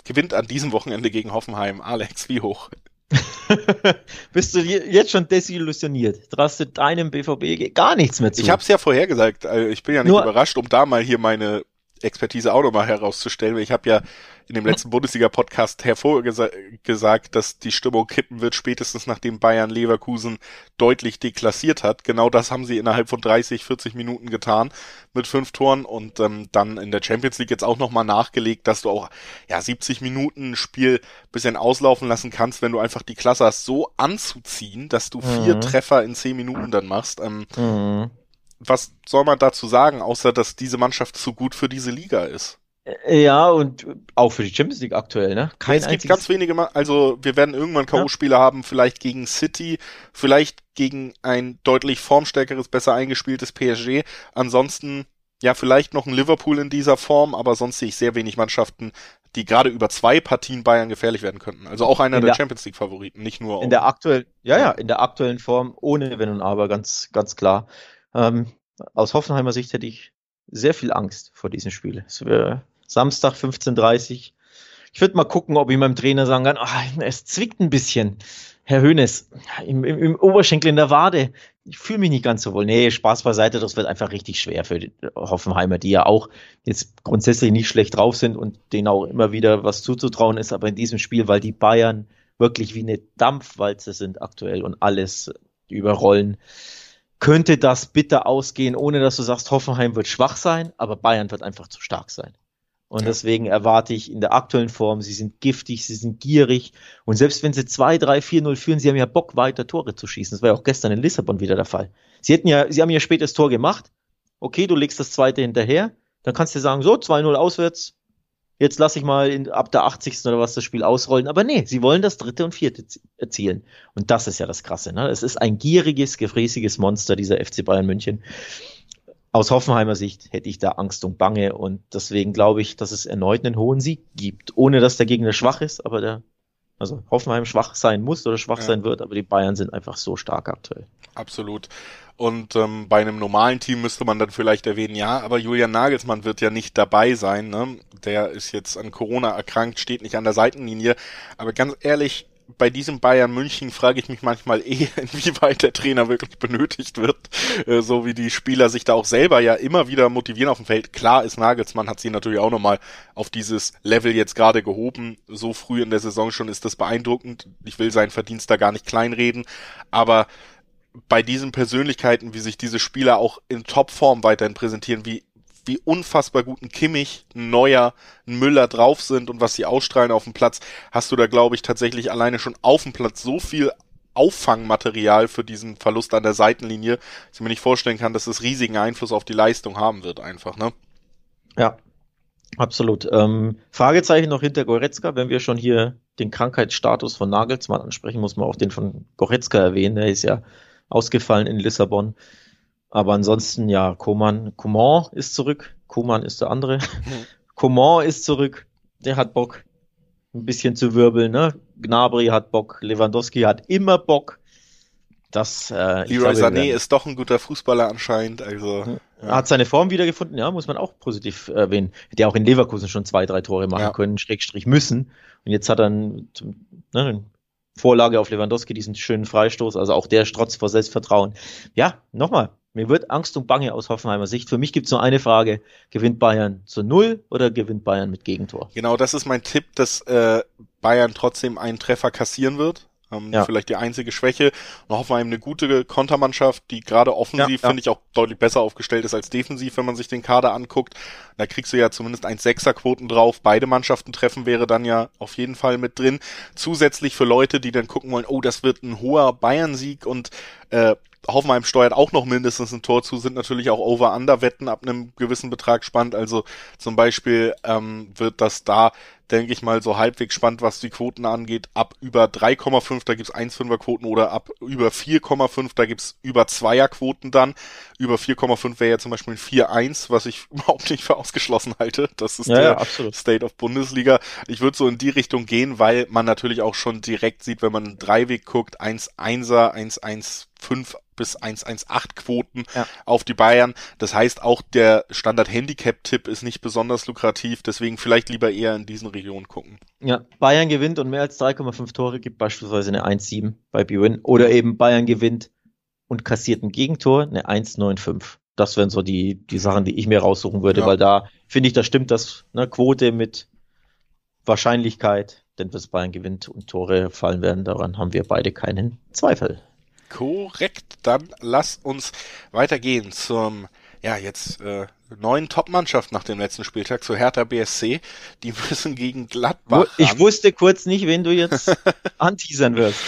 gewinnt an diesem Wochenende gegen Hoffenheim. Alex, wie hoch? Bist du jetzt schon desillusioniert? Traust du deinem BVB gar nichts mehr zu? Ich habe es ja vorher gesagt. Also ich bin ja nicht Nur überrascht, um da mal hier meine Expertise auch nochmal herauszustellen. Ich habe ja in dem letzten Bundesliga-Podcast hervorgesagt, dass die Stimmung kippen wird, spätestens nachdem Bayern Leverkusen deutlich deklassiert hat. Genau das haben sie innerhalb von 30, 40 Minuten getan mit fünf Toren und ähm, dann in der Champions League jetzt auch nochmal nachgelegt, dass du auch ja 70 Minuten Spiel bisschen auslaufen lassen kannst, wenn du einfach die Klasse hast, so anzuziehen, dass du vier mhm. Treffer in zehn Minuten dann machst. Ähm, mhm was soll man dazu sagen, außer dass diese Mannschaft zu gut für diese Liga ist? Äh, ja, und auch für die Champions League aktuell, ne? Kein es gibt ganz wenige, Mal, also wir werden irgendwann K.O.-Spiele ja. haben, vielleicht gegen City, vielleicht gegen ein deutlich formstärkeres, besser eingespieltes PSG. Ansonsten, ja, vielleicht noch ein Liverpool in dieser Form, aber sonst sehe ich sehr wenig Mannschaften, die gerade über zwei Partien Bayern gefährlich werden könnten. Also auch einer der, der, Champions League Favoriten, nicht nur. In der aktuellen, ja, ja, in der aktuellen Form, ohne Wenn und Aber, ganz, ganz klar. Ähm, aus Hoffenheimer Sicht hätte ich sehr viel Angst vor diesem Spiel. Es wäre Samstag 15.30 Ich würde mal gucken, ob ich meinem Trainer sagen kann, ach, es zwickt ein bisschen. Herr Hönes, im, im, im Oberschenkel in der Wade, ich fühle mich nicht ganz so wohl. Nee, Spaß beiseite, das wird einfach richtig schwer für die Hoffenheimer, die ja auch jetzt grundsätzlich nicht schlecht drauf sind und denen auch immer wieder was zuzutrauen ist, aber in diesem Spiel, weil die Bayern wirklich wie eine Dampfwalze sind aktuell und alles überrollen, könnte das bitter ausgehen, ohne dass du sagst, Hoffenheim wird schwach sein, aber Bayern wird einfach zu stark sein. Und ja. deswegen erwarte ich in der aktuellen Form, sie sind giftig, sie sind gierig. Und selbst wenn sie 2, 3, 4, 0 führen, sie haben ja Bock, weiter Tore zu schießen. Das war ja auch gestern in Lissabon wieder der Fall. Sie hätten ja, sie haben ja später das Tor gemacht. Okay, du legst das zweite hinterher. Dann kannst du sagen, so, 2-0 auswärts, jetzt lasse ich mal in, ab der 80. oder was das Spiel ausrollen. Aber nee, sie wollen das dritte und vierte erzielen. Und das ist ja das Krasse. Ne? Es ist ein gieriges, gefräßiges Monster, dieser FC Bayern München. Aus Hoffenheimer Sicht hätte ich da Angst und Bange und deswegen glaube ich, dass es erneut einen hohen Sieg gibt, ohne dass der Gegner schwach ist, aber der, also Hoffenheim schwach sein muss oder schwach ja. sein wird, aber die Bayern sind einfach so stark aktuell. Absolut. Und ähm, bei einem normalen Team müsste man dann vielleicht erwähnen, ja, aber Julian Nagelsmann wird ja nicht dabei sein. Ne? Der ist jetzt an Corona erkrankt, steht nicht an der Seitenlinie. Aber ganz ehrlich, bei diesem Bayern München frage ich mich manchmal eh, inwieweit der Trainer wirklich benötigt wird, äh, so wie die Spieler sich da auch selber ja immer wieder motivieren auf dem Feld. Klar ist Nagelsmann hat sie natürlich auch nochmal auf dieses Level jetzt gerade gehoben. So früh in der Saison schon ist das beeindruckend. Ich will seinen Verdienst da gar nicht kleinreden, aber bei diesen Persönlichkeiten, wie sich diese Spieler auch in Topform weiterhin präsentieren, wie, wie unfassbar gut ein Kimmich, Neuer, Müller drauf sind und was sie ausstrahlen auf dem Platz, hast du da, glaube ich, tatsächlich alleine schon auf dem Platz so viel Auffangmaterial für diesen Verlust an der Seitenlinie, dass ich mir nicht vorstellen kann, dass es riesigen Einfluss auf die Leistung haben wird, einfach, ne? Ja, absolut. Ähm, Fragezeichen noch hinter Goretzka, wenn wir schon hier den Krankheitsstatus von Nagelsmann ansprechen, muss man auch den von Goretzka erwähnen. Der ist ja ausgefallen in Lissabon. Aber ansonsten, ja, Koman, Coman ist zurück. Koman ist der andere. Mhm. Coman ist zurück. Der hat Bock, ein bisschen zu wirbeln, ne? Gnabry hat Bock. Lewandowski hat immer Bock. Das, äh, Leroy Sané ist doch ein guter Fußballer anscheinend, also. Ja. Er hat seine Form wiedergefunden, ja, muss man auch positiv erwähnen. Hätte ja auch in Leverkusen schon zwei, drei Tore machen ja. können, Schrägstrich müssen. Und jetzt hat er einen, ne, Vorlage auf Lewandowski, diesen schönen Freistoß, also auch der strotzt vor Selbstvertrauen. Ja, nochmal, mir wird Angst und Bange aus Hoffenheimer Sicht. Für mich gibt es nur eine Frage, gewinnt Bayern zu Null oder gewinnt Bayern mit Gegentor? Genau, das ist mein Tipp, dass äh, Bayern trotzdem einen Treffer kassieren wird. Ähm, ja. Vielleicht die einzige Schwäche. Und Hoffenheim eine gute Kontermannschaft, die gerade offensiv, ja, ja. finde ich, auch deutlich besser aufgestellt ist als defensiv, wenn man sich den Kader anguckt. Da kriegst du ja zumindest ein Sechserquoten drauf. Beide Mannschaften treffen wäre dann ja auf jeden Fall mit drin. Zusätzlich für Leute, die dann gucken wollen, oh, das wird ein hoher Bayern-Sieg und äh, Hoffenheim steuert auch noch mindestens ein Tor zu, sind natürlich auch Over-Under-Wetten ab einem gewissen Betrag spannend. Also zum Beispiel ähm, wird das da denke ich mal, so halbwegs spannend, was die Quoten angeht. Ab über 3,5, da gibt's 1,5er Quoten oder ab über 4,5, da gibt's über 2er Quoten dann. Über 4,5 wäre ja zum Beispiel ein 4,1, was ich überhaupt nicht für ausgeschlossen halte. Das ist ja, der ja, State of Bundesliga. Ich würde so in die Richtung gehen, weil man natürlich auch schon direkt sieht, wenn man einen Dreiweg guckt, 1,1er, 1,15 bis 1,18 Quoten ja. auf die Bayern. Das heißt, auch der Standard-Handicap-Tipp ist nicht besonders lukrativ, deswegen vielleicht lieber eher in diesen Regionen gucken. Ja, Bayern gewinnt und mehr als 3,5 Tore gibt beispielsweise eine 1,7 bei BWin oder eben Bayern gewinnt und kassiert ein Gegentor, eine 1,95. Das wären so die, die Sachen, die ich mir raussuchen würde, ja. weil da finde ich, da stimmt das, ne, Quote mit Wahrscheinlichkeit, denn was Bayern gewinnt und Tore fallen werden, daran haben wir beide keinen Zweifel. Korrekt, dann lass uns weitergehen zum, ja, jetzt äh, neuen Top-Mannschaft nach dem letzten Spieltag, zu Hertha BSC. Die müssen gegen Gladbach. Ich ran. wusste kurz nicht, wen du jetzt anteasern wirst.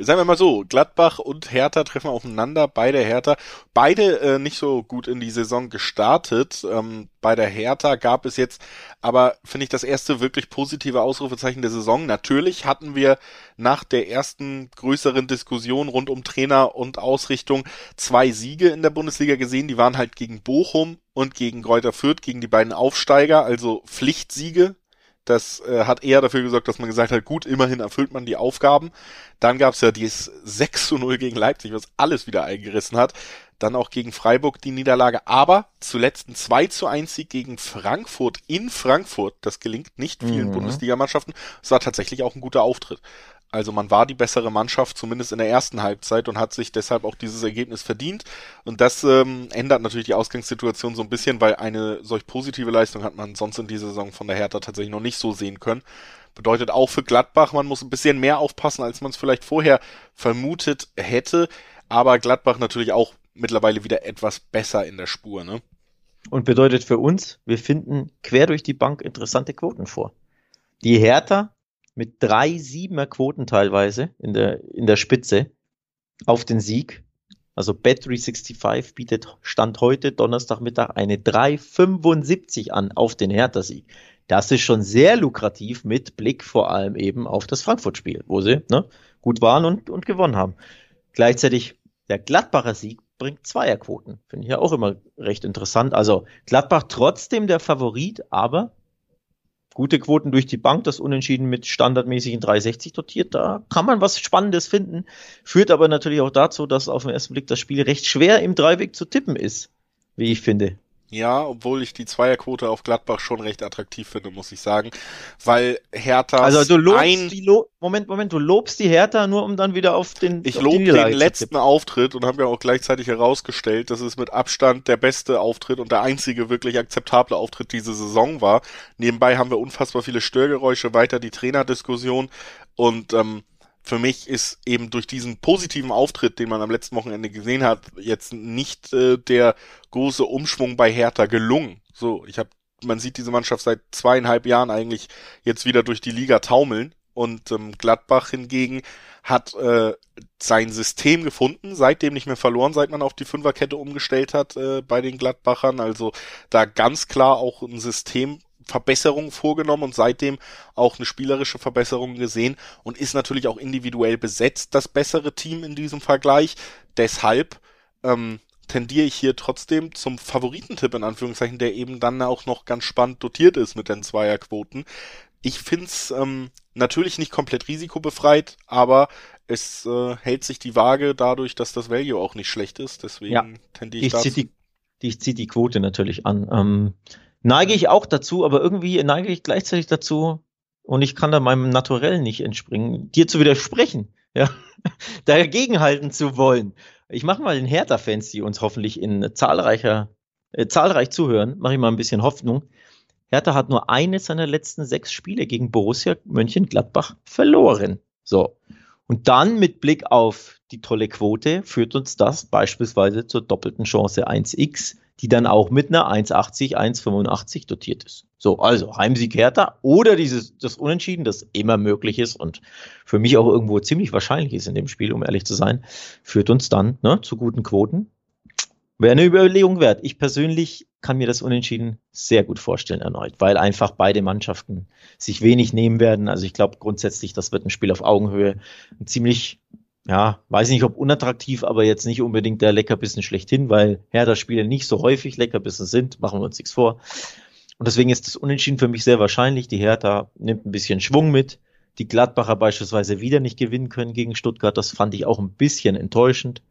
Sagen wir mal so, Gladbach und Hertha treffen aufeinander, beide Hertha. Beide äh, nicht so gut in die Saison gestartet. Ähm, bei der Hertha gab es jetzt aber, finde ich, das erste wirklich positive Ausrufezeichen der Saison. Natürlich hatten wir nach der ersten größeren Diskussion rund um Trainer und Ausrichtung zwei Siege in der Bundesliga gesehen. Die waren halt gegen Bochum und gegen Kräuter Fürth, gegen die beiden Aufsteiger, also Pflichtsiege das äh, hat eher dafür gesorgt, dass man gesagt hat, gut, immerhin erfüllt man die Aufgaben. Dann gab's ja dieses 6 zu 0 gegen Leipzig, was alles wieder eingerissen hat. Dann auch gegen Freiburg die Niederlage, aber zuletzt ein 2 zu 1 Sieg gegen Frankfurt in Frankfurt. Das gelingt nicht vielen mhm. Bundesligamannschaften. Es war tatsächlich auch ein guter Auftritt. Also man war die bessere Mannschaft, zumindest in der ersten Halbzeit und hat sich deshalb auch dieses Ergebnis verdient. Und das ähm, ändert natürlich die Ausgangssituation so ein bisschen, weil eine solch positive Leistung hat man sonst in dieser Saison von der Hertha tatsächlich noch nicht so sehen können. Bedeutet auch für Gladbach, man muss ein bisschen mehr aufpassen, als man es vielleicht vorher vermutet hätte. Aber Gladbach natürlich auch mittlerweile wieder etwas besser in der Spur, ne? Und bedeutet für uns, wir finden quer durch die Bank interessante Quoten vor. Die Hertha mit drei Siebener Quoten teilweise in der, in der Spitze auf den Sieg. Also Bet365 bietet Stand heute Donnerstagmittag eine 3,75 an auf den Hertha-Sieg. Das ist schon sehr lukrativ mit Blick vor allem eben auf das Frankfurt-Spiel, wo sie ne, gut waren und, und gewonnen haben. Gleichzeitig der Gladbacher Sieg bringt Zweierquoten. Finde ich ja auch immer recht interessant. Also Gladbach trotzdem der Favorit, aber gute Quoten durch die Bank, das Unentschieden mit standardmäßigen 360 dotiert. Da kann man was Spannendes finden. Führt aber natürlich auch dazu, dass auf den ersten Blick das Spiel recht schwer im Dreiweg zu tippen ist, wie ich finde. Ja, obwohl ich die Zweierquote auf Gladbach schon recht attraktiv finde, muss ich sagen. Weil Hertha. Also du lobst ein die Lo Moment, Moment, du lobst die Hertha nur, um dann wieder auf den. Ich lobe den letzten Auftritt und habe ja auch gleichzeitig herausgestellt, dass es mit Abstand der beste Auftritt und der einzige wirklich akzeptable Auftritt diese Saison war. Nebenbei haben wir unfassbar viele Störgeräusche, weiter die Trainerdiskussion und ähm, für mich ist eben durch diesen positiven Auftritt, den man am letzten Wochenende gesehen hat, jetzt nicht äh, der große Umschwung bei Hertha gelungen. So, ich habe, man sieht diese Mannschaft seit zweieinhalb Jahren eigentlich jetzt wieder durch die Liga taumeln und ähm, Gladbach hingegen hat äh, sein System gefunden, seitdem nicht mehr verloren, seit man auf die Fünferkette umgestellt hat äh, bei den Gladbachern. Also da ganz klar auch ein System Verbesserungen vorgenommen und seitdem auch eine spielerische Verbesserung gesehen und ist natürlich auch individuell besetzt, das bessere Team in diesem Vergleich. Deshalb ähm, tendiere ich hier trotzdem zum Favoritentipp in Anführungszeichen, der eben dann auch noch ganz spannend dotiert ist mit den Zweierquoten. Ich find's ähm, natürlich nicht komplett risikobefreit, aber es äh, hält sich die Waage dadurch, dass das Value auch nicht schlecht ist. Deswegen ja, tendiere ich, ich dazu. Die, ich ziehe die Quote natürlich an. Ähm, neige ich auch dazu, aber irgendwie neige ich gleichzeitig dazu und ich kann da meinem Naturell nicht entspringen, dir zu widersprechen, ja, dagegen zu wollen. Ich mache mal den Hertha-Fans, die uns hoffentlich in zahlreicher, äh, zahlreich zuhören, mache ich mal ein bisschen Hoffnung. Hertha hat nur eines seiner letzten sechs Spiele gegen Borussia Mönchengladbach verloren. So. Und dann mit Blick auf die tolle Quote führt uns das beispielsweise zur doppelten Chance 1x die dann auch mit einer 1,80, 1,85 dotiert ist. So, also Heimsieg Hertha oder dieses, das Unentschieden, das immer möglich ist und für mich auch irgendwo ziemlich wahrscheinlich ist in dem Spiel, um ehrlich zu sein, führt uns dann ne, zu guten Quoten. Wäre eine Überlegung wert. Ich persönlich kann mir das Unentschieden sehr gut vorstellen erneut, weil einfach beide Mannschaften sich wenig nehmen werden. Also ich glaube grundsätzlich, das wird ein Spiel auf Augenhöhe. Ein ziemlich, ja, weiß nicht ob unattraktiv, aber jetzt nicht unbedingt der Leckerbissen schlechthin, weil Hertha-Spiele nicht so häufig Leckerbissen sind, machen wir uns nichts vor. Und deswegen ist das Unentschieden für mich sehr wahrscheinlich. Die Hertha nimmt ein bisschen Schwung mit. Die Gladbacher beispielsweise wieder nicht gewinnen können gegen Stuttgart. Das fand ich auch ein bisschen enttäuschend.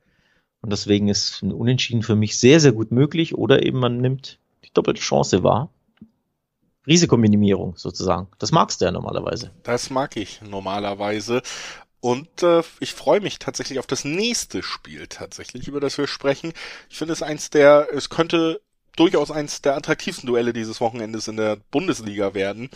Und deswegen ist ein Unentschieden für mich sehr, sehr gut möglich. Oder eben man nimmt die doppelte Chance wahr. Risikominimierung sozusagen. Das magst du ja normalerweise. Das mag ich normalerweise. Und äh, ich freue mich tatsächlich auf das nächste Spiel tatsächlich, über das wir sprechen. Ich finde es eins der, es könnte durchaus eins der attraktivsten Duelle dieses Wochenendes in der Bundesliga werden.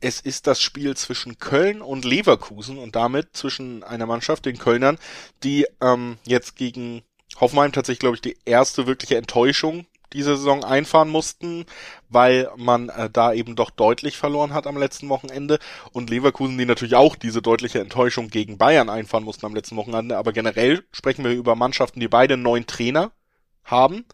Es ist das Spiel zwischen Köln und Leverkusen und damit zwischen einer Mannschaft, den Kölnern, die ähm, jetzt gegen Hoffenheim tatsächlich, glaube ich, die erste wirkliche Enttäuschung diese Saison einfahren mussten, weil man äh, da eben doch deutlich verloren hat am letzten Wochenende und Leverkusen, die natürlich auch diese deutliche Enttäuschung gegen Bayern einfahren mussten am letzten Wochenende, aber generell sprechen wir über Mannschaften, die beide neuen Trainer haben,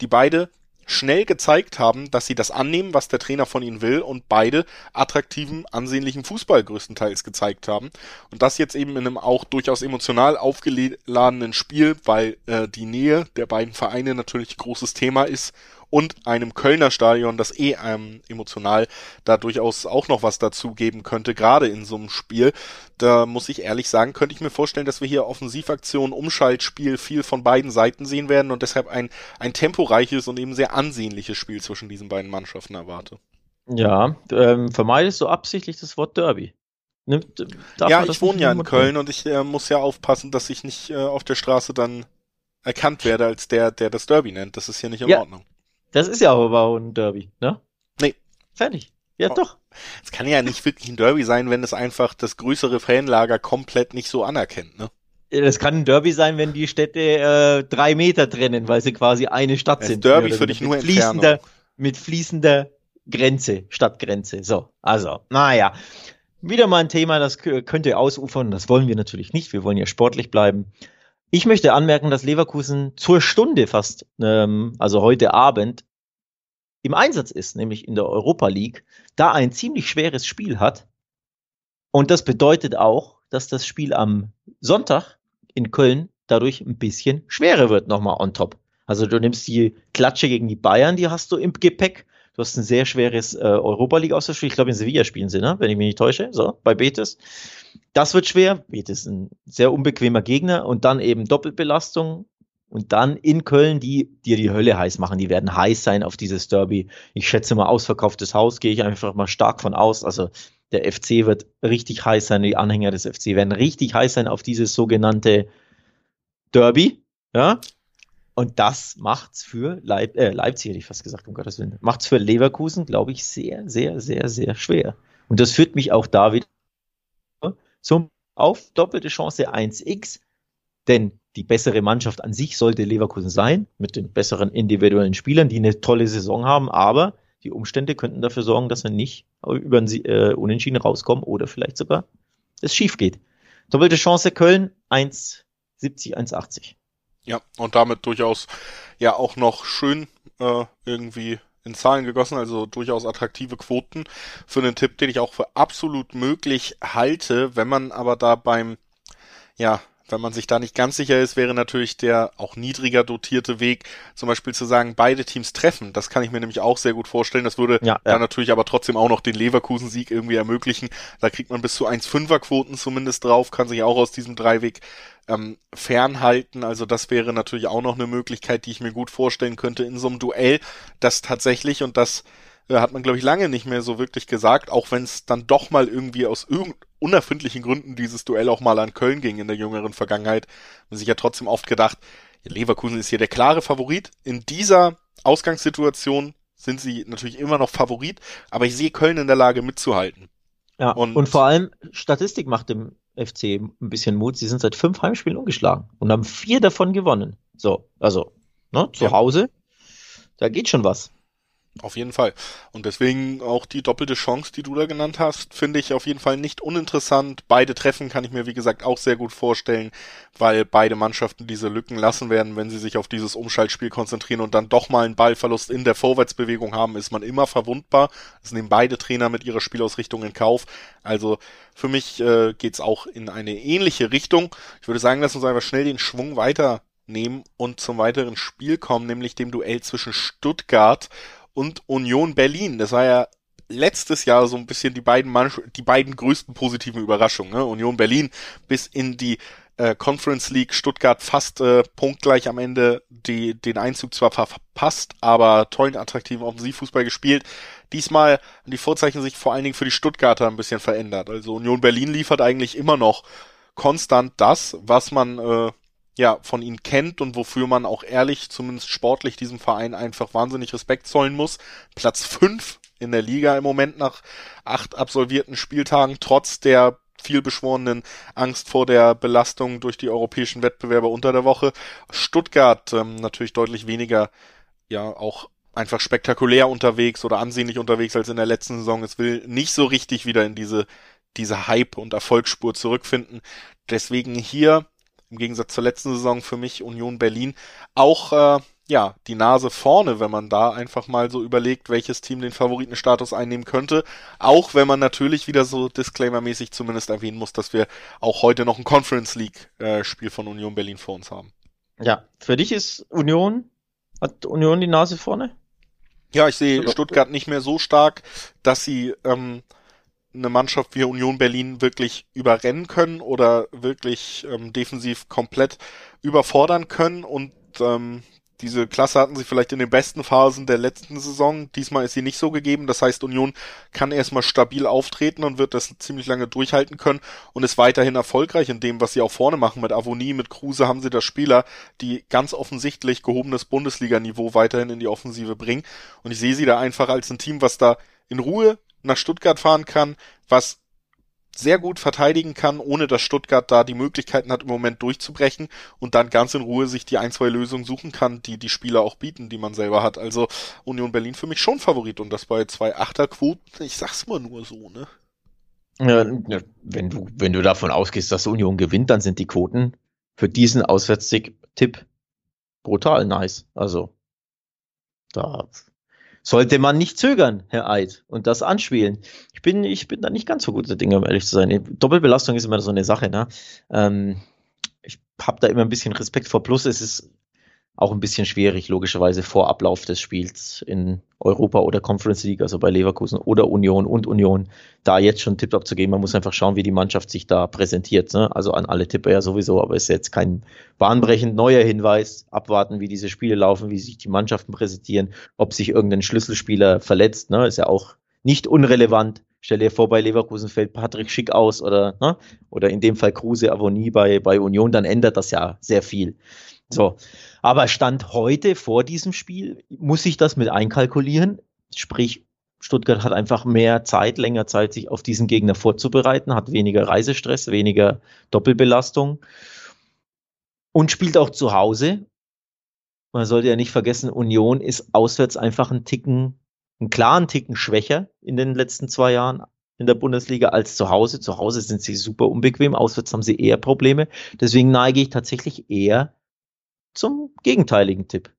die beide schnell gezeigt haben, dass sie das annehmen, was der Trainer von ihnen will und beide attraktiven, ansehnlichen Fußball größtenteils gezeigt haben. Und das jetzt eben in einem auch durchaus emotional aufgeladenen Spiel, weil äh, die Nähe der beiden Vereine natürlich großes Thema ist und einem Kölner Stadion, das eh ähm, emotional da durchaus auch noch was dazu geben könnte, gerade in so einem Spiel. Da muss ich ehrlich sagen, könnte ich mir vorstellen, dass wir hier Offensivaktionen, Umschaltspiel viel von beiden Seiten sehen werden und deshalb ein, ein temporeiches und eben sehr ansehnliches Spiel zwischen diesen beiden Mannschaften erwarte. Ja, ähm, vermeidest du absichtlich das Wort Derby? Nimmt, ja, ich wohne ja in Köln und ich äh, muss ja aufpassen, dass ich nicht äh, auf der Straße dann erkannt werde als der, der das Derby nennt. Das ist hier nicht in ja, Ordnung. Das ist ja aber auch ein Derby, ne? Nee. Fertig. Ja, oh. doch. Es kann ja nicht wirklich ein Derby sein, wenn es einfach das größere Fanlager komplett nicht so anerkennt, ne? Das kann ein Derby sein, wenn die Städte äh, drei Meter trennen, weil sie quasi eine Stadt das sind. Derby für dich nur mit fließender, mit fließender Grenze, Stadtgrenze. So, also, naja. Wieder mal ein Thema, das könnte ausufern. Das wollen wir natürlich nicht. Wir wollen ja sportlich bleiben. Ich möchte anmerken, dass Leverkusen zur Stunde fast, ähm, also heute Abend, im Einsatz ist, nämlich in der Europa League, da ein ziemlich schweres Spiel hat. Und das bedeutet auch, dass das Spiel am Sonntag in Köln dadurch ein bisschen schwerer wird, nochmal on top. Also du nimmst die Klatsche gegen die Bayern, die hast du im Gepäck. Du hast ein sehr schweres äh, Europa League Auswärtsspiel. Ich glaube, in Sevilla spielen sie, ne? wenn ich mich nicht täusche, so, bei Betis. Das wird schwer. Betis ist ein sehr unbequemer Gegner und dann eben Doppelbelastung und dann in Köln, die dir die Hölle heiß machen. Die werden heiß sein auf dieses Derby. Ich schätze mal, ausverkauftes Haus gehe ich einfach mal stark von aus. Also der FC wird richtig heiß sein, die Anhänger des FC werden richtig heiß sein auf dieses sogenannte Derby. Ja. Und das macht's für Leip äh, Leipzig, hätte ich fast gesagt, um Gottes Willen. Macht's für Leverkusen, glaube ich, sehr, sehr, sehr, sehr schwer. Und das führt mich auch da wieder zum auf doppelte Chance 1x, denn die bessere Mannschaft an sich sollte Leverkusen sein, mit den besseren individuellen Spielern, die eine tolle Saison haben, aber die Umstände könnten dafür sorgen, dass wir nicht über ein äh, Unentschieden rauskommen oder vielleicht sogar es schief geht. Doppelte Chance Köln 1,70, 1,80. Ja, und damit durchaus ja auch noch schön äh, irgendwie in Zahlen gegossen, also durchaus attraktive Quoten für einen Tipp, den ich auch für absolut möglich halte. Wenn man aber da beim ja, wenn man sich da nicht ganz sicher ist, wäre natürlich der auch niedriger dotierte Weg, zum Beispiel zu sagen, beide Teams treffen. Das kann ich mir nämlich auch sehr gut vorstellen. Das würde ja, ja. natürlich aber trotzdem auch noch den Leverkusen-Sieg irgendwie ermöglichen. Da kriegt man bis zu 1,5er-Quoten zumindest drauf, kann sich auch aus diesem Dreiweg ähm, fernhalten. Also das wäre natürlich auch noch eine Möglichkeit, die ich mir gut vorstellen könnte in so einem Duell, das tatsächlich und das äh, hat man, glaube ich, lange nicht mehr so wirklich gesagt, auch wenn es dann doch mal irgendwie aus irgend unerfindlichen Gründen dieses Duell auch mal an Köln ging in der jüngeren Vergangenheit. Man sich ja trotzdem oft gedacht, Leverkusen ist hier der klare Favorit. In dieser Ausgangssituation sind sie natürlich immer noch Favorit, aber ich sehe Köln in der Lage mitzuhalten. Ja, und, und vor allem Statistik macht dem FC ein bisschen Mut. Sie sind seit fünf Heimspielen ungeschlagen und haben vier davon gewonnen. So, also, ne, zu ja. Hause, da geht schon was. Auf jeden Fall. Und deswegen auch die doppelte Chance, die du da genannt hast, finde ich auf jeden Fall nicht uninteressant. Beide Treffen kann ich mir, wie gesagt, auch sehr gut vorstellen, weil beide Mannschaften diese Lücken lassen werden, wenn sie sich auf dieses Umschaltspiel konzentrieren und dann doch mal einen Ballverlust in der Vorwärtsbewegung haben, ist man immer verwundbar. Das nehmen beide Trainer mit ihrer Spielausrichtung in Kauf. Also für mich äh, geht's auch in eine ähnliche Richtung. Ich würde sagen, lass uns einfach schnell den Schwung weiternehmen und zum weiteren Spiel kommen, nämlich dem Duell zwischen Stuttgart und Union Berlin. Das war ja letztes Jahr so ein bisschen die beiden Mann die beiden größten positiven Überraschungen. Ne? Union Berlin bis in die äh, Conference League Stuttgart fast äh, punktgleich am Ende die, den Einzug zwar verpasst, aber tollen, attraktiven Offensivfußball gespielt. Diesmal haben die Vorzeichen sich vor allen Dingen für die Stuttgarter ein bisschen verändert. Also Union Berlin liefert eigentlich immer noch konstant das, was man äh, ja, von ihnen kennt und wofür man auch ehrlich, zumindest sportlich, diesem Verein einfach wahnsinnig Respekt zollen muss. Platz fünf in der Liga im Moment nach acht absolvierten Spieltagen, trotz der vielbeschworenen Angst vor der Belastung durch die europäischen Wettbewerber unter der Woche. Stuttgart ähm, natürlich deutlich weniger, ja, auch einfach spektakulär unterwegs oder ansehnlich unterwegs als in der letzten Saison. Es will nicht so richtig wieder in diese, diese Hype- und Erfolgsspur zurückfinden. Deswegen hier im Gegensatz zur letzten Saison für mich Union Berlin auch äh, ja die Nase vorne, wenn man da einfach mal so überlegt, welches Team den Favoritenstatus einnehmen könnte. Auch wenn man natürlich wieder so Disclaimer-mäßig zumindest erwähnen muss, dass wir auch heute noch ein Conference League äh, Spiel von Union Berlin vor uns haben. Ja, für dich ist Union hat Union die Nase vorne? Ja, ich sehe Stuttgart nicht mehr so stark, dass sie ähm, eine Mannschaft wie Union Berlin wirklich überrennen können oder wirklich ähm, defensiv komplett überfordern können und ähm, diese Klasse hatten sie vielleicht in den besten Phasen der letzten Saison. Diesmal ist sie nicht so gegeben. Das heißt, Union kann erstmal stabil auftreten und wird das ziemlich lange durchhalten können und ist weiterhin erfolgreich in dem, was sie auch vorne machen. Mit Avonie, mit Kruse haben sie da Spieler, die ganz offensichtlich gehobenes Bundesliga-Niveau weiterhin in die Offensive bringen. Und ich sehe sie da einfach als ein Team, was da in Ruhe nach Stuttgart fahren kann, was sehr gut verteidigen kann, ohne dass Stuttgart da die Möglichkeiten hat, im Moment durchzubrechen und dann ganz in Ruhe sich die ein, zwei Lösungen suchen kann, die die Spieler auch bieten, die man selber hat. Also Union Berlin für mich schon Favorit und das bei zwei Achterquoten, ich sag's mal nur so, ne? Ja, wenn du, wenn du davon ausgehst, dass Union gewinnt, dann sind die Quoten für diesen Auswärtstipp brutal nice. Also, da sollte man nicht zögern, Herr Eid, und das anspielen. Ich bin, ich bin da nicht ganz so guter Dinge, um ehrlich zu sein. Doppelbelastung ist immer so eine Sache, ne? Ähm, ich habe da immer ein bisschen Respekt vor. Plus es ist auch ein bisschen schwierig, logischerweise vor Ablauf des Spiels in Europa oder Conference League, also bei Leverkusen oder Union und Union, da jetzt schon Tipp abzugeben. Man muss einfach schauen, wie die Mannschaft sich da präsentiert. Ne? Also an alle Tipper ja sowieso, aber es ist jetzt kein bahnbrechend neuer Hinweis. Abwarten, wie diese Spiele laufen, wie sich die Mannschaften präsentieren, ob sich irgendein Schlüsselspieler verletzt, ne? ist ja auch nicht unrelevant. Stell dir vor, bei Leverkusen fällt Patrick Schick aus oder, ne? oder in dem Fall Kruse Avonie bei, bei Union, dann ändert das ja sehr viel. So. Aber Stand heute vor diesem Spiel muss ich das mit einkalkulieren. Sprich, Stuttgart hat einfach mehr Zeit, länger Zeit, sich auf diesen Gegner vorzubereiten, hat weniger Reisestress, weniger Doppelbelastung und spielt auch zu Hause. Man sollte ja nicht vergessen, Union ist auswärts einfach ein Ticken, einen klaren Ticken schwächer in den letzten zwei Jahren in der Bundesliga als zu Hause. Zu Hause sind sie super unbequem, auswärts haben sie eher Probleme. Deswegen neige ich tatsächlich eher zum gegenteiligen Tipp.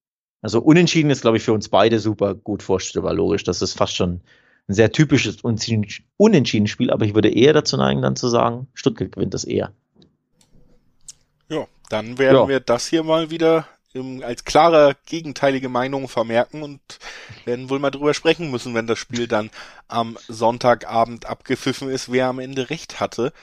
Also unentschieden ist, glaube ich, für uns beide super gut vorstellbar. Logisch, das ist fast schon ein sehr typisches unentschieden Spiel, aber ich würde eher dazu neigen, dann zu sagen, Stuttgart gewinnt das eher. Ja, dann werden ja. wir das hier mal wieder im, als klare gegenteilige Meinung vermerken und werden wohl mal drüber sprechen müssen, wenn das Spiel dann am Sonntagabend abgepfiffen ist, wer am Ende recht hatte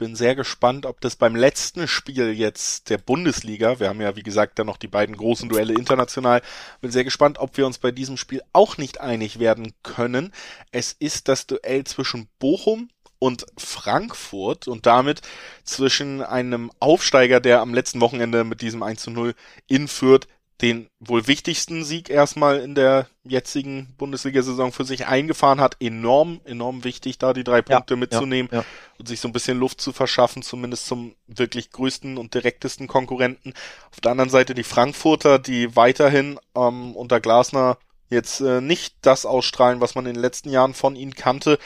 bin sehr gespannt, ob das beim letzten Spiel jetzt der Bundesliga, wir haben ja wie gesagt dann noch die beiden großen Duelle international, bin sehr gespannt, ob wir uns bei diesem Spiel auch nicht einig werden können. Es ist das Duell zwischen Bochum und Frankfurt und damit zwischen einem Aufsteiger, der am letzten Wochenende mit diesem 1 zu 0 in Fürth den wohl wichtigsten Sieg erstmal in der jetzigen Bundesliga-Saison für sich eingefahren hat. Enorm, enorm wichtig, da die drei Punkte ja, mitzunehmen ja, ja. und sich so ein bisschen Luft zu verschaffen, zumindest zum wirklich größten und direktesten Konkurrenten. Auf der anderen Seite die Frankfurter, die weiterhin ähm, unter Glasner jetzt äh, nicht das ausstrahlen, was man in den letzten Jahren von ihnen kannte.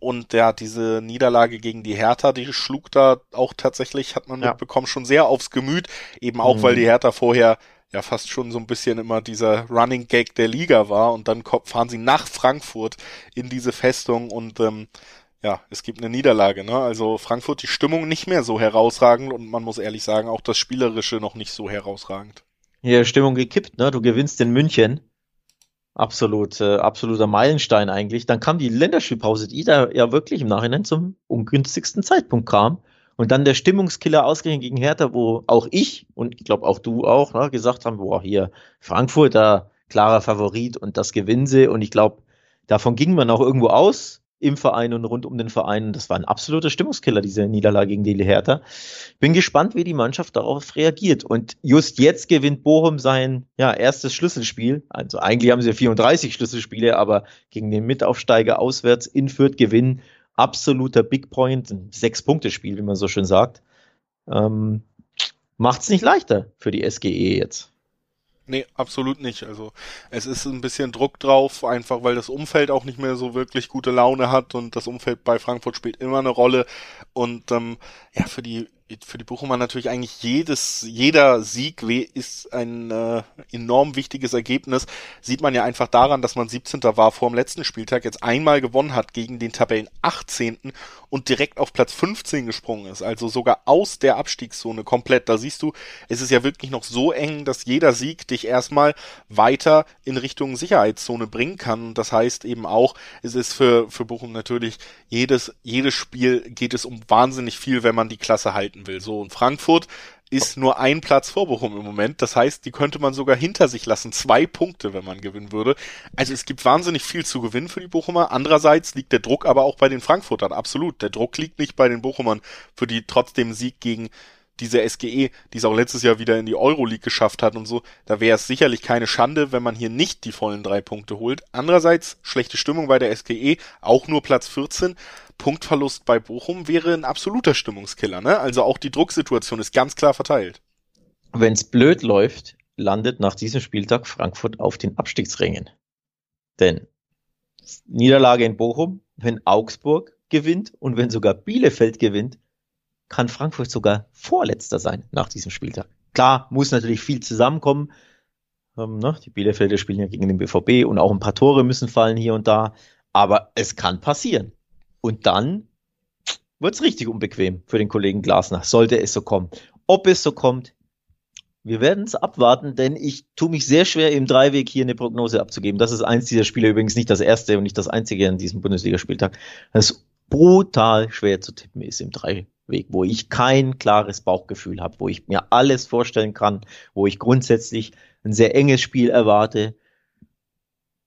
Und ja, diese Niederlage gegen die Hertha, die schlug da auch tatsächlich, hat man ja. mitbekommen, schon sehr aufs Gemüt. Eben auch, mhm. weil die Hertha vorher ja fast schon so ein bisschen immer dieser Running Gag der Liga war. Und dann fahren sie nach Frankfurt in diese Festung und ähm, ja, es gibt eine Niederlage. Ne? Also Frankfurt die Stimmung nicht mehr so herausragend und man muss ehrlich sagen, auch das Spielerische noch nicht so herausragend. Hier Stimmung gekippt, ne? Du gewinnst in München Absolut, äh, absoluter Meilenstein eigentlich. Dann kam die Länderspielpause, die da ja wirklich im Nachhinein zum ungünstigsten Zeitpunkt kam. Und dann der Stimmungskiller ausgerechnet gegen Hertha, wo auch ich und ich glaube auch du auch ne, gesagt haben, boah, hier Frankfurt, da klarer Favorit und das gewinnen sie. Und ich glaube, davon ging man auch irgendwo aus im Verein und rund um den Verein. Das war ein absoluter Stimmungskiller, diese Niederlage gegen die Hertha. Bin gespannt, wie die Mannschaft darauf reagiert. Und just jetzt gewinnt Bochum sein ja, erstes Schlüsselspiel. Also eigentlich haben sie 34 Schlüsselspiele, aber gegen den Mitaufsteiger auswärts in Fürth gewinnen. Absoluter Big Point, ein Sechs-Punkte-Spiel, wie man so schön sagt. Ähm, Macht es nicht leichter für die SGE jetzt. Nee, absolut nicht. Also es ist ein bisschen Druck drauf, einfach weil das Umfeld auch nicht mehr so wirklich gute Laune hat und das Umfeld bei Frankfurt spielt immer eine Rolle. Und ähm, ja, für die für die Bochumer natürlich eigentlich jedes, jeder Sieg ist ein äh, enorm wichtiges Ergebnis. Sieht man ja einfach daran, dass man 17. war vor dem letzten Spieltag, jetzt einmal gewonnen hat gegen den Tabellen 18. und direkt auf Platz 15 gesprungen ist. Also sogar aus der Abstiegszone komplett. Da siehst du, es ist ja wirklich noch so eng, dass jeder Sieg dich erstmal weiter in Richtung Sicherheitszone bringen kann. Das heißt eben auch, es ist für, für Bochum natürlich jedes, jedes Spiel geht es um wahnsinnig viel, wenn man die Klasse halten halten will. So, und Frankfurt ist nur ein Platz vor Bochum im Moment. Das heißt, die könnte man sogar hinter sich lassen. Zwei Punkte, wenn man gewinnen würde. Also es gibt wahnsinnig viel zu gewinnen für die Bochumer. Andererseits liegt der Druck aber auch bei den Frankfurtern. Absolut. Der Druck liegt nicht bei den Bochumern für die trotzdem Sieg gegen diese SGE, die es auch letztes Jahr wieder in die Euroleague geschafft hat und so, da wäre es sicherlich keine Schande, wenn man hier nicht die vollen drei Punkte holt. Andererseits, schlechte Stimmung bei der SGE, auch nur Platz 14. Punktverlust bei Bochum wäre ein absoluter Stimmungskiller, ne? Also auch die Drucksituation ist ganz klar verteilt. Wenn es blöd läuft, landet nach diesem Spieltag Frankfurt auf den Abstiegsrängen. Denn Niederlage in Bochum, wenn Augsburg gewinnt und wenn sogar Bielefeld gewinnt, kann Frankfurt sogar Vorletzter sein nach diesem Spieltag. Klar, muss natürlich viel zusammenkommen. Ähm, ne? Die Bielefelder spielen ja gegen den BVB und auch ein paar Tore müssen fallen hier und da. Aber es kann passieren. Und dann wird's richtig unbequem für den Kollegen Glasner, sollte es so kommen. Ob es so kommt, wir werden es abwarten, denn ich tue mich sehr schwer, im Dreiweg hier eine Prognose abzugeben. Das ist eins dieser Spiele übrigens nicht das erste und nicht das einzige an diesem Bundesligaspieltag. Das brutal schwer zu tippen ist im Dreiweg. Weg, wo ich kein klares Bauchgefühl habe, wo ich mir alles vorstellen kann, wo ich grundsätzlich ein sehr enges Spiel erwarte,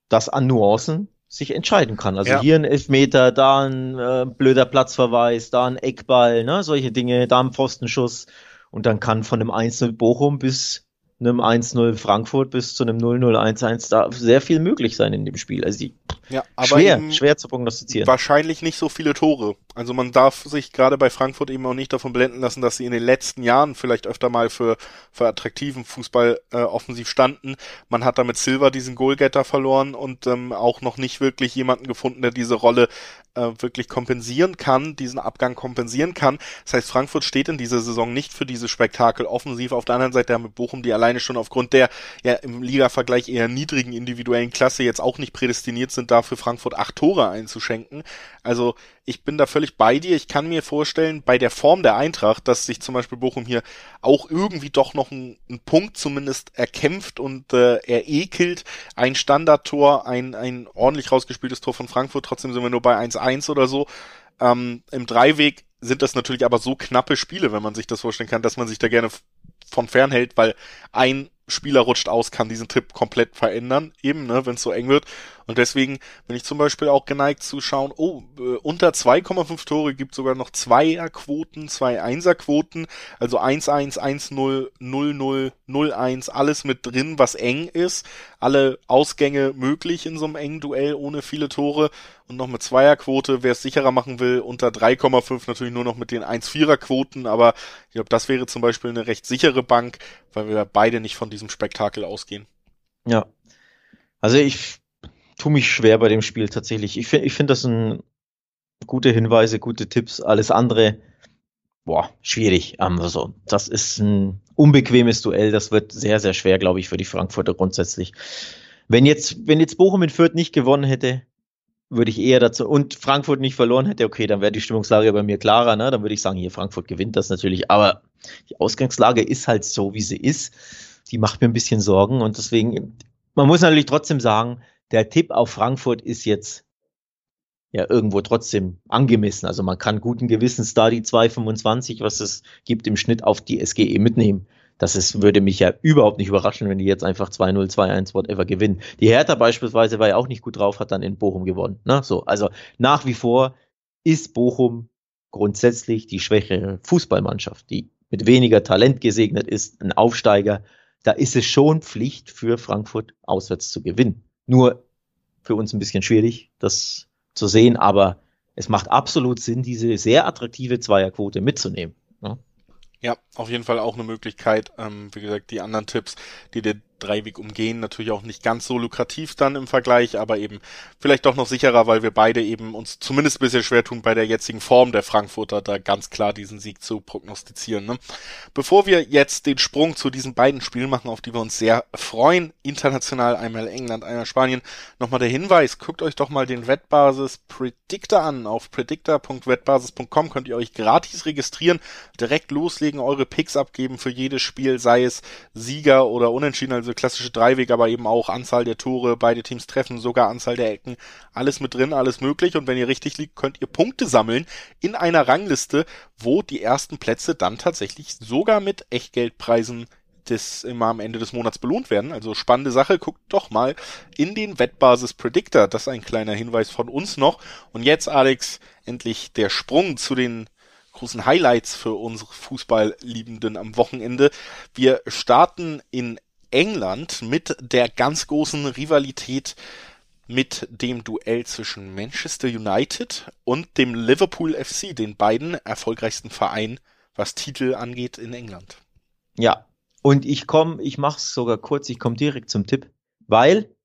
das an Nuancen sich entscheiden kann. Also ja. hier ein Elfmeter, da ein äh, blöder Platzverweis, da ein Eckball, ne, solche Dinge, da ein Pfostenschuss und dann kann von dem 1-0 Bochum bis einem 1-0 Frankfurt bis zu einem 0-0 1-1 da sehr viel möglich sein in dem Spiel. Also die, ja, schwer, schwer zu prognostizieren. Wahrscheinlich nicht so viele Tore. Also man darf sich gerade bei Frankfurt eben auch nicht davon blenden lassen, dass sie in den letzten Jahren vielleicht öfter mal für, für attraktiven Fußball äh, offensiv standen. Man hat damit Silva diesen Goalgetter verloren und ähm, auch noch nicht wirklich jemanden gefunden, der diese Rolle äh, wirklich kompensieren kann, diesen Abgang kompensieren kann. Das heißt, Frankfurt steht in dieser Saison nicht für dieses Spektakel offensiv. Auf der anderen Seite haben wir Bochum, die alleine schon aufgrund der ja im Liga-Vergleich eher niedrigen individuellen Klasse jetzt auch nicht prädestiniert sind, dafür Frankfurt acht Tore einzuschenken. Also ich bin da völlig bei dir. Ich kann mir vorstellen, bei der Form der Eintracht, dass sich zum Beispiel Bochum hier auch irgendwie doch noch einen, einen Punkt zumindest erkämpft und äh, erekelt. Ein Standardtor, ein, ein ordentlich rausgespieltes Tor von Frankfurt. Trotzdem sind wir nur bei 1-1 oder so. Ähm, Im Dreiweg sind das natürlich aber so knappe Spiele, wenn man sich das vorstellen kann, dass man sich da gerne von fernhält, weil ein Spieler rutscht aus, kann diesen Tipp komplett verändern, eben, ne, wenn es so eng wird. Und deswegen bin ich zum Beispiel auch geneigt zu schauen, oh, äh, unter 2,5 Tore gibt sogar noch Zweierquoten, zwei Einserquoten, also 1-1, 1-0, 0-0, 0-1, alles mit drin, was eng ist. Alle Ausgänge möglich in so einem engen Duell ohne viele Tore. Und noch mit Zweierquote, wer es sicherer machen will, unter 3,5 natürlich nur noch mit den 1-4er-Quoten, aber ich glaube, das wäre zum Beispiel eine recht sichere Bank, weil wir beide nicht von diesem Spektakel ausgehen. Ja. Also ich tue mich schwer bei dem Spiel tatsächlich. Ich finde, ich finde das ein gute Hinweise, gute Tipps. Alles andere, boah, schwierig. Also, das ist ein unbequemes Duell. Das wird sehr, sehr schwer, glaube ich, für die Frankfurter grundsätzlich. Wenn jetzt, wenn jetzt Bochum in Fürth nicht gewonnen hätte, würde ich eher dazu und Frankfurt nicht verloren hätte, okay, dann wäre die Stimmungslage bei mir klarer, ne? Dann würde ich sagen, hier Frankfurt gewinnt das natürlich, aber die Ausgangslage ist halt so, wie sie ist. Die macht mir ein bisschen Sorgen und deswegen, man muss natürlich trotzdem sagen, der Tipp auf Frankfurt ist jetzt ja irgendwo trotzdem angemessen. Also man kann guten Gewissens da die 2,25, was es gibt im Schnitt auf die SGE mitnehmen. Das ist, würde mich ja überhaupt nicht überraschen, wenn die jetzt einfach 2-0, 2-1, whatever gewinnen. Die Hertha beispielsweise war ja auch nicht gut drauf, hat dann in Bochum gewonnen. Ne? So, also nach wie vor ist Bochum grundsätzlich die schwächere Fußballmannschaft, die mit weniger Talent gesegnet ist, ein Aufsteiger. Da ist es schon Pflicht für Frankfurt auswärts zu gewinnen. Nur für uns ein bisschen schwierig, das zu sehen, aber es macht absolut Sinn, diese sehr attraktive Zweierquote mitzunehmen. Ne? Ja, auf jeden Fall auch eine Möglichkeit. Ähm, wie gesagt, die anderen Tipps, die dir Dreiweg umgehen. Natürlich auch nicht ganz so lukrativ dann im Vergleich, aber eben vielleicht doch noch sicherer, weil wir beide eben uns zumindest ein bisschen schwer tun, bei der jetzigen Form der Frankfurter da ganz klar diesen Sieg zu prognostizieren. Ne? Bevor wir jetzt den Sprung zu diesen beiden Spielen machen, auf die wir uns sehr freuen, international einmal England, einmal Spanien, nochmal der Hinweis, guckt euch doch mal den Wettbasis Predictor an. Auf predictor.wettbasis.com könnt ihr euch gratis registrieren, direkt loslegen, eure Picks abgeben für jedes Spiel, sei es Sieger oder Unentschieden, also klassische Dreiweg, aber eben auch Anzahl der Tore, beide Teams treffen, sogar Anzahl der Ecken, alles mit drin, alles möglich. Und wenn ihr richtig liegt, könnt ihr Punkte sammeln in einer Rangliste, wo die ersten Plätze dann tatsächlich sogar mit Echtgeldpreisen des immer am Ende des Monats belohnt werden. Also spannende Sache. Guckt doch mal in den Wettbasis Predictor. Das ist ein kleiner Hinweis von uns noch. Und jetzt, Alex, endlich der Sprung zu den großen Highlights für unsere Fußballliebenden am Wochenende. Wir starten in England mit der ganz großen Rivalität mit dem Duell zwischen Manchester United und dem Liverpool FC, den beiden erfolgreichsten Vereinen, was Titel angeht in England. Ja, und ich komme, ich mache es sogar kurz, ich komme direkt zum Tipp, weil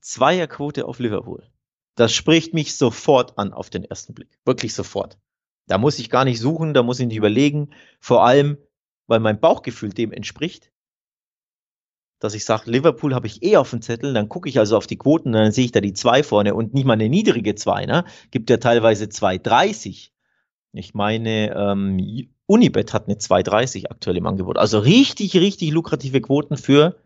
Zweierquote auf Liverpool. Das spricht mich sofort an auf den ersten Blick. Wirklich sofort. Da muss ich gar nicht suchen, da muss ich nicht überlegen. Vor allem, weil mein Bauchgefühl dem entspricht dass ich sage, Liverpool habe ich eh auf dem Zettel, dann gucke ich also auf die Quoten, dann sehe ich da die 2 vorne und nicht mal eine niedrige 2, ne? Gibt ja teilweise 2,30. Ich meine, ähm, Unibet hat eine 2,30 aktuell im Angebot. Also richtig, richtig lukrative Quoten für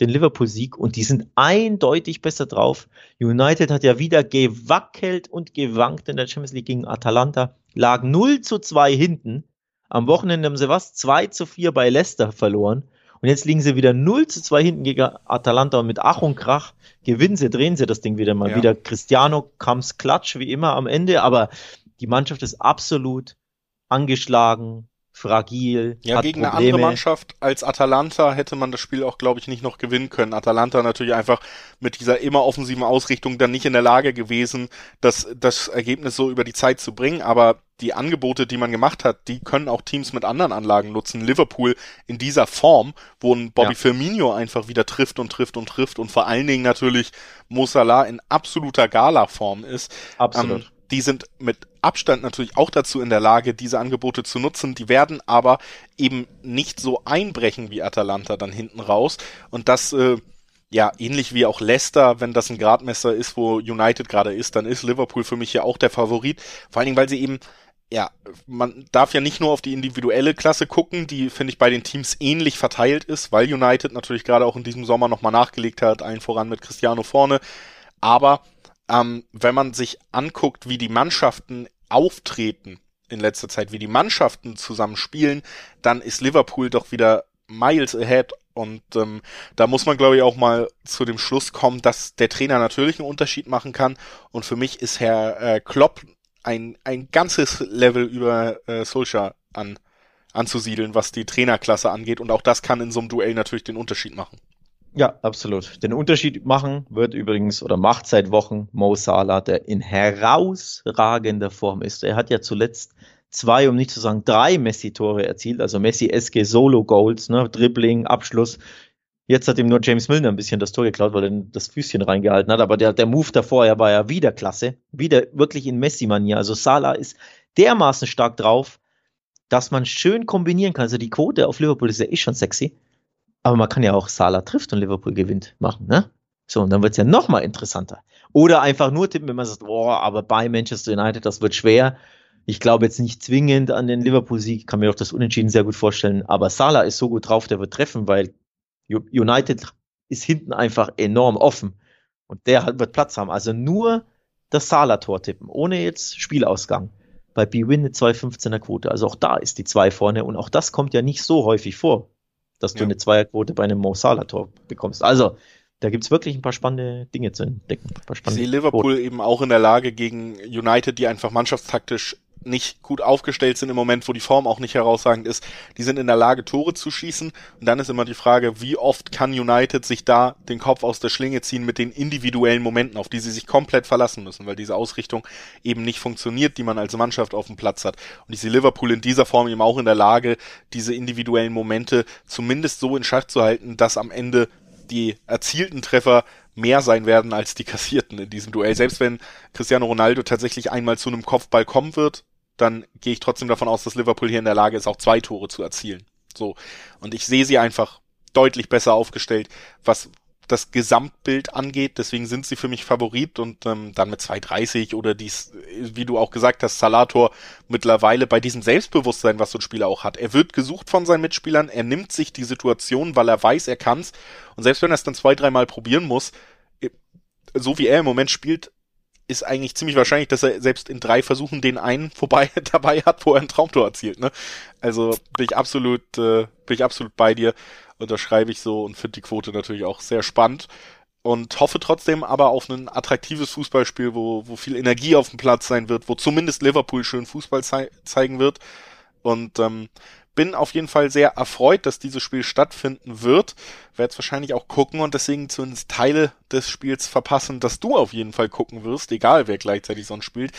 den Liverpool-Sieg und die sind eindeutig besser drauf. United hat ja wieder gewackelt und gewankt in der Champions League gegen Atalanta, lag 0 zu 2 hinten. Am Wochenende haben sie was? 2 zu 4 bei Leicester verloren. Und jetzt liegen sie wieder 0 zu 2 hinten gegen Atalanta und mit Ach und Krach gewinnen sie, drehen sie das Ding wieder mal. Ja. Wieder Cristiano kam's klatsch wie immer am Ende, aber die Mannschaft ist absolut angeschlagen, fragil. Ja, gegen Probleme. eine andere Mannschaft als Atalanta hätte man das Spiel auch, glaube ich, nicht noch gewinnen können. Atalanta natürlich einfach mit dieser immer offensiven Ausrichtung dann nicht in der Lage gewesen, das, das Ergebnis so über die Zeit zu bringen. Aber die Angebote, die man gemacht hat, die können auch Teams mit anderen Anlagen nutzen. Liverpool in dieser Form, wo ein Bobby ja. Firmino einfach wieder trifft und trifft und trifft und vor allen Dingen natürlich Mo Salah in absoluter Gala-Form ist. Absolut. Ähm, die sind mit Abstand natürlich auch dazu in der Lage, diese Angebote zu nutzen. Die werden aber eben nicht so einbrechen wie Atalanta dann hinten raus. Und das, äh, ja, ähnlich wie auch Leicester, wenn das ein Gradmesser ist, wo United gerade ist, dann ist Liverpool für mich ja auch der Favorit. Vor allen Dingen, weil sie eben ja, man darf ja nicht nur auf die individuelle Klasse gucken, die, finde ich, bei den Teams ähnlich verteilt ist, weil United natürlich gerade auch in diesem Sommer nochmal nachgelegt hat, allen voran mit Cristiano vorne. Aber ähm, wenn man sich anguckt, wie die Mannschaften auftreten in letzter Zeit, wie die Mannschaften zusammen spielen, dann ist Liverpool doch wieder miles ahead und ähm, da muss man, glaube ich, auch mal zu dem Schluss kommen, dass der Trainer natürlich einen Unterschied machen kann. Und für mich ist Herr äh, Klopp ein, ein ganzes Level über äh, Solskjaer an, anzusiedeln, was die Trainerklasse angeht. Und auch das kann in so einem Duell natürlich den Unterschied machen. Ja, absolut. Den Unterschied machen wird übrigens oder macht seit Wochen Mo Salah, der in herausragender Form ist. Er hat ja zuletzt zwei, um nicht zu sagen drei Messi-Tore erzielt, also Messi-eske Solo-Goals, ne, Dribbling, Abschluss. Jetzt hat ihm nur James Milner ein bisschen das Tor geklaut, weil er das Füßchen reingehalten hat. Aber der, der Move davor, er war ja wieder klasse. Wieder wirklich in Messi-Manier. Also Salah ist dermaßen stark drauf, dass man schön kombinieren kann. Also die Quote auf Liverpool ist ja eh schon sexy. Aber man kann ja auch Salah trifft und Liverpool gewinnt machen, ne? So, und dann wird es ja noch mal interessanter. Oder einfach nur tippen, wenn man sagt, boah, aber bei Manchester United, das wird schwer. Ich glaube jetzt nicht zwingend an den Liverpool-Sieg, kann mir auch das Unentschieden sehr gut vorstellen. Aber Salah ist so gut drauf, der wird treffen, weil United ist hinten einfach enorm offen. Und der wird Platz haben. Also nur das Salah-Tor tippen, ohne jetzt Spielausgang. Bei B-Win eine 2,15er Quote. Also auch da ist die 2 vorne. Und auch das kommt ja nicht so häufig vor, dass du ja. eine Zweierquote bei einem Mo Salah-Tor bekommst. Also da gibt's wirklich ein paar spannende Dinge zu entdecken. ich sehe Liverpool Quoten. eben auch in der Lage gegen United, die einfach mannschaftstaktisch nicht gut aufgestellt sind im Moment, wo die Form auch nicht herausragend ist. Die sind in der Lage, Tore zu schießen. Und dann ist immer die Frage, wie oft kann United sich da den Kopf aus der Schlinge ziehen mit den individuellen Momenten, auf die sie sich komplett verlassen müssen, weil diese Ausrichtung eben nicht funktioniert, die man als Mannschaft auf dem Platz hat. Und ich sehe Liverpool in dieser Form eben auch in der Lage, diese individuellen Momente zumindest so in Schach zu halten, dass am Ende die erzielten Treffer mehr sein werden als die kassierten in diesem Duell. Selbst wenn Cristiano Ronaldo tatsächlich einmal zu einem Kopfball kommen wird, dann gehe ich trotzdem davon aus, dass Liverpool hier in der Lage ist, auch zwei Tore zu erzielen. So. Und ich sehe sie einfach deutlich besser aufgestellt, was das Gesamtbild angeht. Deswegen sind sie für mich Favorit und ähm, dann mit 2,30 oder dies, wie du auch gesagt hast, Salator mittlerweile bei diesem Selbstbewusstsein, was so ein Spieler auch hat. Er wird gesucht von seinen Mitspielern, er nimmt sich die Situation, weil er weiß, er kann's. Und selbst wenn er es dann zwei, dreimal probieren muss, so wie er im Moment spielt, ist eigentlich ziemlich wahrscheinlich, dass er selbst in drei Versuchen den einen vorbei dabei hat, wo er ein Traumtor erzielt. Ne? Also bin ich absolut, äh, bin ich absolut bei dir. Unterschreibe ich so und finde die Quote natürlich auch sehr spannend. Und hoffe trotzdem aber auf ein attraktives Fußballspiel, wo, wo viel Energie auf dem Platz sein wird, wo zumindest Liverpool schön Fußball zei zeigen wird. Und ähm, bin auf jeden Fall sehr erfreut, dass dieses Spiel stattfinden wird. Werde es wahrscheinlich auch gucken und deswegen zumindest Teile des Spiels verpassen, dass du auf jeden Fall gucken wirst, egal wer gleichzeitig sonst spielt.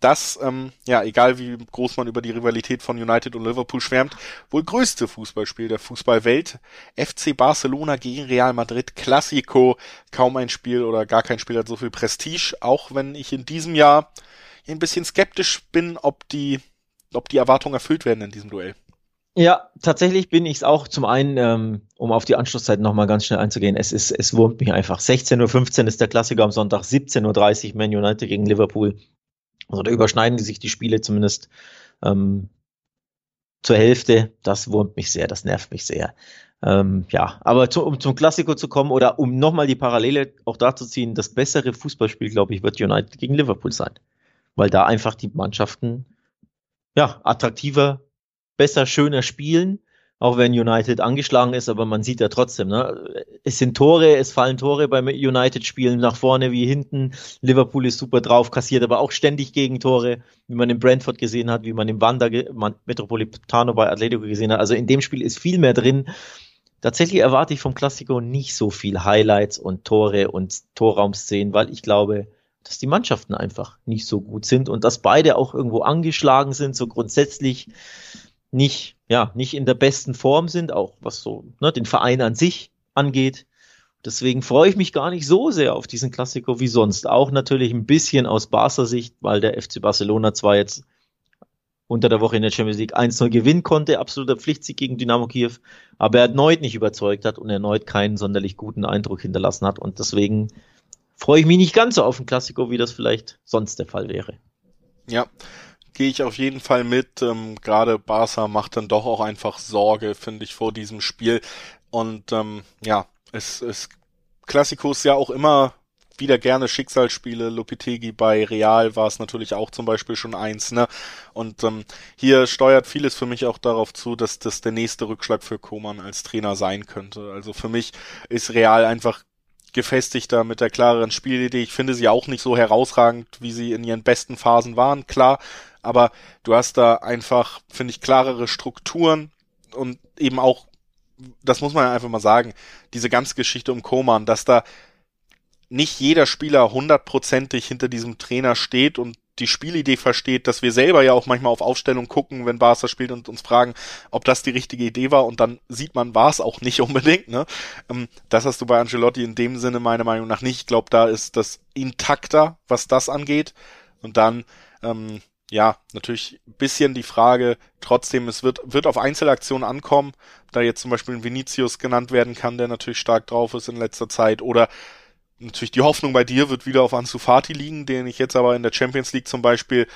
Das, ähm, ja, egal wie groß man über die Rivalität von United und Liverpool schwärmt, wohl größte Fußballspiel der Fußballwelt. FC Barcelona gegen Real Madrid, Classico, kaum ein Spiel oder gar kein Spiel hat so viel Prestige, auch wenn ich in diesem Jahr ein bisschen skeptisch bin, ob die, ob die Erwartungen erfüllt werden in diesem Duell. Ja, tatsächlich bin ich es auch. Zum einen, ähm, um auf die Anschlusszeit nochmal ganz schnell einzugehen, es ist, es wurmt mich einfach. 16.15 Uhr ist der Klassiker am Sonntag, 17.30 Uhr Man United gegen Liverpool. Also da überschneiden sich die Spiele zumindest ähm, zur Hälfte. Das wurmt mich sehr, das nervt mich sehr. Ähm, ja, aber zu, um zum Klassiker zu kommen oder um nochmal die Parallele auch dazu ziehen, das bessere Fußballspiel, glaube ich, wird United gegen Liverpool sein. Weil da einfach die Mannschaften ja, attraktiver besser, schöner spielen, auch wenn United angeschlagen ist, aber man sieht ja trotzdem, ne? es sind Tore, es fallen Tore beim United-Spielen nach vorne wie hinten. Liverpool ist super drauf, kassiert aber auch ständig Gegentore, wie man in Brentford gesehen hat, wie man im Wanda Metropolitano bei Atletico gesehen hat. Also in dem Spiel ist viel mehr drin. Tatsächlich erwarte ich vom Klassiko nicht so viel Highlights und Tore und Torraumszenen, weil ich glaube, dass die Mannschaften einfach nicht so gut sind und dass beide auch irgendwo angeschlagen sind, so grundsätzlich nicht, ja, nicht in der besten Form sind, auch was so ne, den Verein an sich angeht. Deswegen freue ich mich gar nicht so sehr auf diesen Klassiker wie sonst. Auch natürlich ein bisschen aus Barca Sicht, weil der FC Barcelona zwar jetzt unter der Woche in der Champions League 1-0 gewinnen konnte, absoluter Pflichtsieg gegen Dynamo Kiew, aber erneut nicht überzeugt hat und erneut keinen sonderlich guten Eindruck hinterlassen hat. Und deswegen freue ich mich nicht ganz so auf den Klassiker, wie das vielleicht sonst der Fall wäre. Ja, gehe ich auf jeden Fall mit. Ähm, Gerade Barca macht dann doch auch einfach Sorge, finde ich, vor diesem Spiel. Und ähm, ja, es, es Klassikos ja auch immer wieder gerne Schicksalsspiele. Lopitegi bei Real war es natürlich auch zum Beispiel schon eins, ne? Und ähm, hier steuert vieles für mich auch darauf zu, dass das der nächste Rückschlag für Koman als Trainer sein könnte. Also für mich ist Real einfach gefestigter mit der klareren Spielidee. Ich finde sie auch nicht so herausragend, wie sie in ihren besten Phasen waren, klar aber du hast da einfach, finde ich, klarere Strukturen und eben auch, das muss man einfach mal sagen, diese ganze Geschichte um Koman, dass da nicht jeder Spieler hundertprozentig hinter diesem Trainer steht und die Spielidee versteht, dass wir selber ja auch manchmal auf Aufstellung gucken, wenn Barca spielt und uns fragen, ob das die richtige Idee war und dann sieht man, war es auch nicht unbedingt. Ne? Ähm, das hast du bei Angelotti in dem Sinne meiner Meinung nach nicht. Ich glaube, da ist das intakter, was das angeht. Und dann, ähm, ja, natürlich bisschen die Frage, trotzdem, es wird, wird auf Einzelaktionen ankommen, da jetzt zum Beispiel ein Vinicius genannt werden kann, der natürlich stark drauf ist in letzter Zeit, oder natürlich die Hoffnung bei dir wird wieder auf Ansu Fati liegen, den ich jetzt aber in der Champions League zum Beispiel,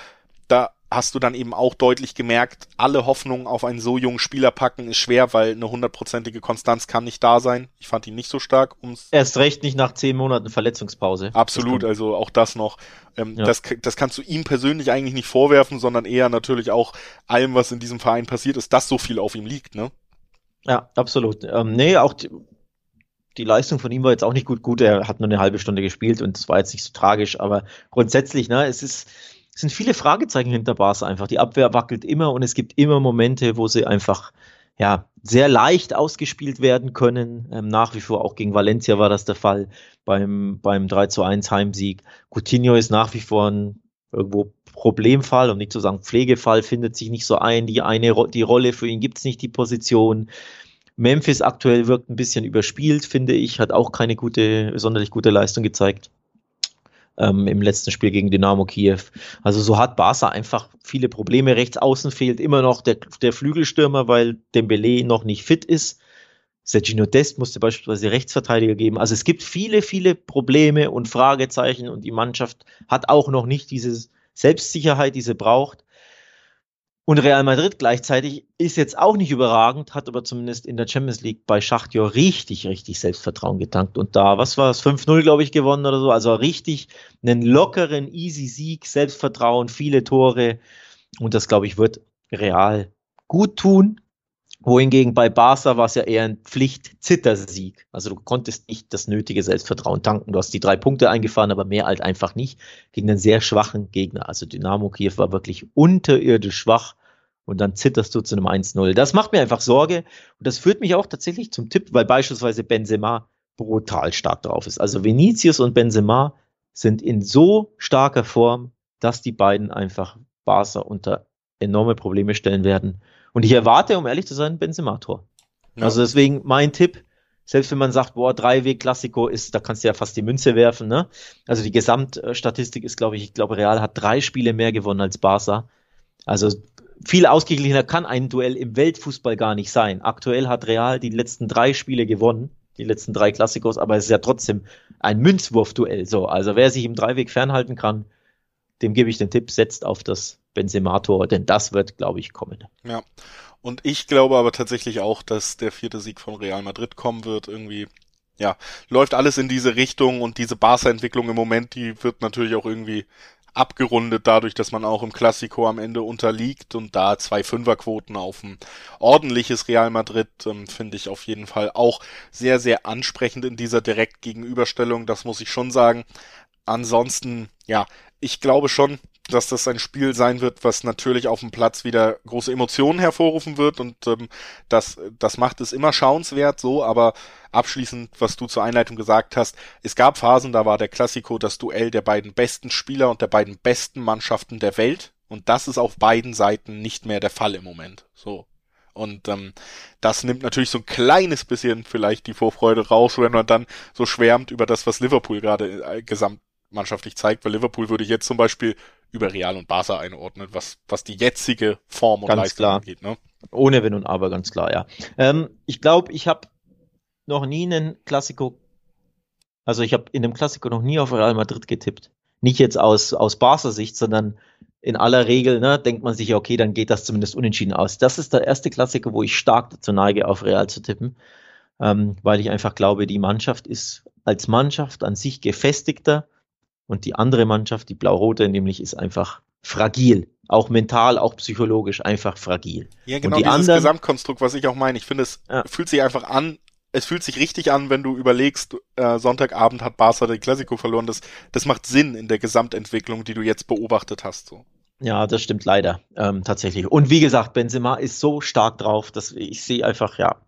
da hast du dann eben auch deutlich gemerkt, alle Hoffnungen auf einen so jungen Spieler packen ist schwer, weil eine hundertprozentige Konstanz kann nicht da sein. Ich fand ihn nicht so stark. Um's Erst recht nicht nach zehn Monaten Verletzungspause. Absolut, also auch das noch. Ähm, ja. das, das kannst du ihm persönlich eigentlich nicht vorwerfen, sondern eher natürlich auch allem, was in diesem Verein passiert ist, dass so viel auf ihm liegt, ne? Ja, absolut. Ähm, nee, auch die, die Leistung von ihm war jetzt auch nicht gut. Gut, er hat nur eine halbe Stunde gespielt und es war jetzt nicht so tragisch, aber grundsätzlich, ne, es ist, sind viele Fragezeichen hinter Barca einfach. Die Abwehr wackelt immer und es gibt immer Momente, wo sie einfach ja, sehr leicht ausgespielt werden können. Ähm, nach wie vor auch gegen Valencia war das der Fall beim, beim 3 zu 1 Heimsieg. Coutinho ist nach wie vor ein irgendwo Problemfall, um nicht zu sagen Pflegefall, findet sich nicht so ein. Die eine, die Rolle für ihn gibt es nicht, die Position. Memphis aktuell wirkt ein bisschen überspielt, finde ich, hat auch keine gute, sonderlich gute Leistung gezeigt ähm, im letzten Spiel gegen Dynamo Kiew. Also so hat Barca einfach viele Probleme. Rechts außen fehlt immer noch der, der Flügelstürmer, weil Dembele noch nicht fit ist. Sergino Dest musste beispielsweise Rechtsverteidiger geben. Also es gibt viele, viele Probleme und Fragezeichen und die Mannschaft hat auch noch nicht diese Selbstsicherheit, die sie braucht. Und Real Madrid gleichzeitig ist jetzt auch nicht überragend, hat aber zumindest in der Champions League bei Schachtjor richtig, richtig Selbstvertrauen getankt. Und da, was war es, 5-0, glaube ich, gewonnen oder so. Also richtig einen lockeren, easy Sieg, Selbstvertrauen, viele Tore. Und das, glaube ich, wird Real gut tun. Wohingegen bei Barca war es ja eher ein Pflicht-Zittersieg. Also du konntest nicht das nötige Selbstvertrauen tanken. Du hast die drei Punkte eingefahren, aber mehr halt einfach nicht gegen einen sehr schwachen Gegner. Also Dynamo Kiew war wirklich unterirdisch schwach und dann zitterst du zu einem 1-0. Das macht mir einfach Sorge und das führt mich auch tatsächlich zum Tipp, weil beispielsweise Benzema brutal stark drauf ist. Also Vinicius und Benzema sind in so starker Form, dass die beiden einfach Barca unter enorme Probleme stellen werden. Und ich erwarte, um ehrlich zu sein, Benzema-Tor. Ja. Also deswegen mein Tipp, selbst wenn man sagt, boah, Drei-Weg-Klassiko ist, da kannst du ja fast die Münze werfen, ne? Also die Gesamtstatistik ist, glaube ich, ich glaube, Real hat drei Spiele mehr gewonnen als Barca. Also viel ausgeglichener kann ein Duell im Weltfußball gar nicht sein. Aktuell hat Real die letzten drei Spiele gewonnen, die letzten drei Klassikos, aber es ist ja trotzdem ein Münzwurfduell. So, also wer sich im Dreiweg fernhalten kann, dem gebe ich den Tipp, setzt auf das Benzemator, denn das wird, glaube ich, kommen. Ja. Und ich glaube aber tatsächlich auch, dass der vierte Sieg von Real Madrid kommen wird. Irgendwie, ja, läuft alles in diese Richtung und diese Barca-Entwicklung im Moment, die wird natürlich auch irgendwie abgerundet dadurch, dass man auch im Klassiko am Ende unterliegt und da zwei Fünferquoten auf ein ordentliches Real Madrid ähm, finde ich auf jeden Fall auch sehr, sehr ansprechend in dieser Direktgegenüberstellung. Das muss ich schon sagen. Ansonsten, ja, ich glaube schon, dass das ein Spiel sein wird, was natürlich auf dem Platz wieder große Emotionen hervorrufen wird und ähm, das, das macht es immer schauenswert so, aber abschließend, was du zur Einleitung gesagt hast, es gab Phasen, da war der Klassiko das Duell der beiden besten Spieler und der beiden besten Mannschaften der Welt und das ist auf beiden Seiten nicht mehr der Fall im Moment. So. Und ähm, das nimmt natürlich so ein kleines bisschen vielleicht die Vorfreude raus, wenn man dann so schwärmt über das, was Liverpool gerade äh, gesamtmannschaftlich zeigt, weil Liverpool würde ich jetzt zum Beispiel über Real und Barca einordnen, was, was die jetzige Form und ganz Leistung klar. angeht. Ne? Ohne Wenn und Aber, ganz klar, ja. Ähm, ich glaube, ich habe noch nie einen Klassiko, also ich habe in dem Klassiko noch nie auf Real Madrid getippt. Nicht jetzt aus, aus Barca-Sicht, sondern in aller Regel ne, denkt man sich ja, okay, dann geht das zumindest unentschieden aus. Das ist der erste Klassiker, wo ich stark dazu neige, auf Real zu tippen, ähm, weil ich einfach glaube, die Mannschaft ist als Mannschaft an sich gefestigter und die andere Mannschaft, die Blau-Rote, nämlich ist einfach fragil. Auch mental, auch psychologisch einfach fragil. Ja, genau, und die dieses anderen, Gesamtkonstrukt, was ich auch meine. Ich finde, es ja. fühlt sich einfach an, es fühlt sich richtig an, wenn du überlegst, äh, Sonntagabend hat Barca den Klassiko verloren. Das, das macht Sinn in der Gesamtentwicklung, die du jetzt beobachtet hast. So. Ja, das stimmt leider ähm, tatsächlich. Und wie gesagt, Benzema ist so stark drauf, dass ich sehe einfach, ja,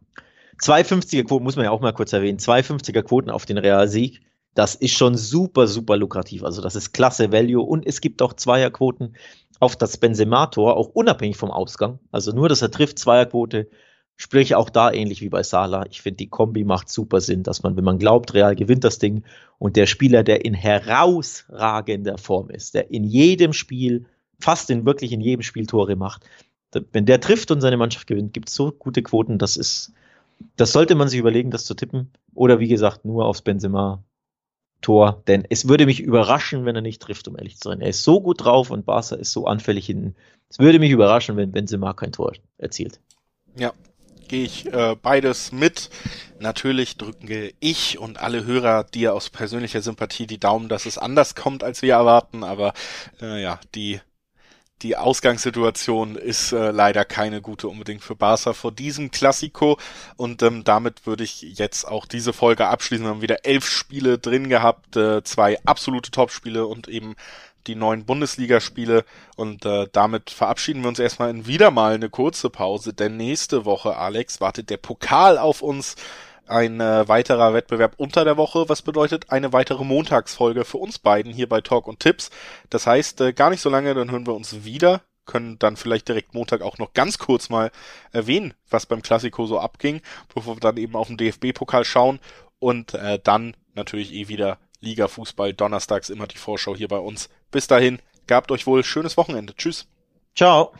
250er Quoten, muss man ja auch mal kurz erwähnen, 250er Quoten auf den Realsieg Das ist schon super, super lukrativ. Also das ist klasse Value und es gibt auch Zweierquoten auf das Benzema-Tor, auch unabhängig vom Ausgang. Also nur, dass er trifft, Zweierquote. Sprich auch da ähnlich wie bei Salah. Ich finde, die Kombi macht super Sinn, dass man, wenn man glaubt, Real gewinnt das Ding und der Spieler, der in herausragender Form ist, der in jedem Spiel, fast in wirklich in jedem Spiel Tore macht, wenn der trifft und seine Mannschaft gewinnt, gibt es so gute Quoten, das ist, das sollte man sich überlegen, das zu tippen. Oder wie gesagt, nur aufs Benzema Tor, denn es würde mich überraschen, wenn er nicht trifft, um ehrlich zu sein. Er ist so gut drauf und Barca ist so anfällig hinten. Es würde mich überraschen, wenn Benzema kein Tor erzielt. Ja, gehe ich äh, beides mit. Natürlich drücken ich und alle Hörer dir aus persönlicher Sympathie die Daumen, dass es anders kommt, als wir erwarten, aber äh, ja, die die Ausgangssituation ist äh, leider keine gute unbedingt für Barca vor diesem Klassiko. Und ähm, damit würde ich jetzt auch diese Folge abschließen. Wir haben wieder elf Spiele drin gehabt, äh, zwei absolute Topspiele und eben die neuen Bundesligaspiele. Und äh, damit verabschieden wir uns erstmal in wieder mal eine kurze Pause, denn nächste Woche, Alex, wartet der Pokal auf uns ein äh, weiterer Wettbewerb unter der Woche, was bedeutet eine weitere Montagsfolge für uns beiden hier bei Talk und Tipps. Das heißt, äh, gar nicht so lange, dann hören wir uns wieder, können dann vielleicht direkt Montag auch noch ganz kurz mal erwähnen, was beim Klassiko so abging, bevor wir dann eben auf den DFB-Pokal schauen und äh, dann natürlich eh wieder Liga-Fußball, donnerstags immer die Vorschau hier bei uns. Bis dahin, gabt euch wohl schönes Wochenende. Tschüss. Ciao.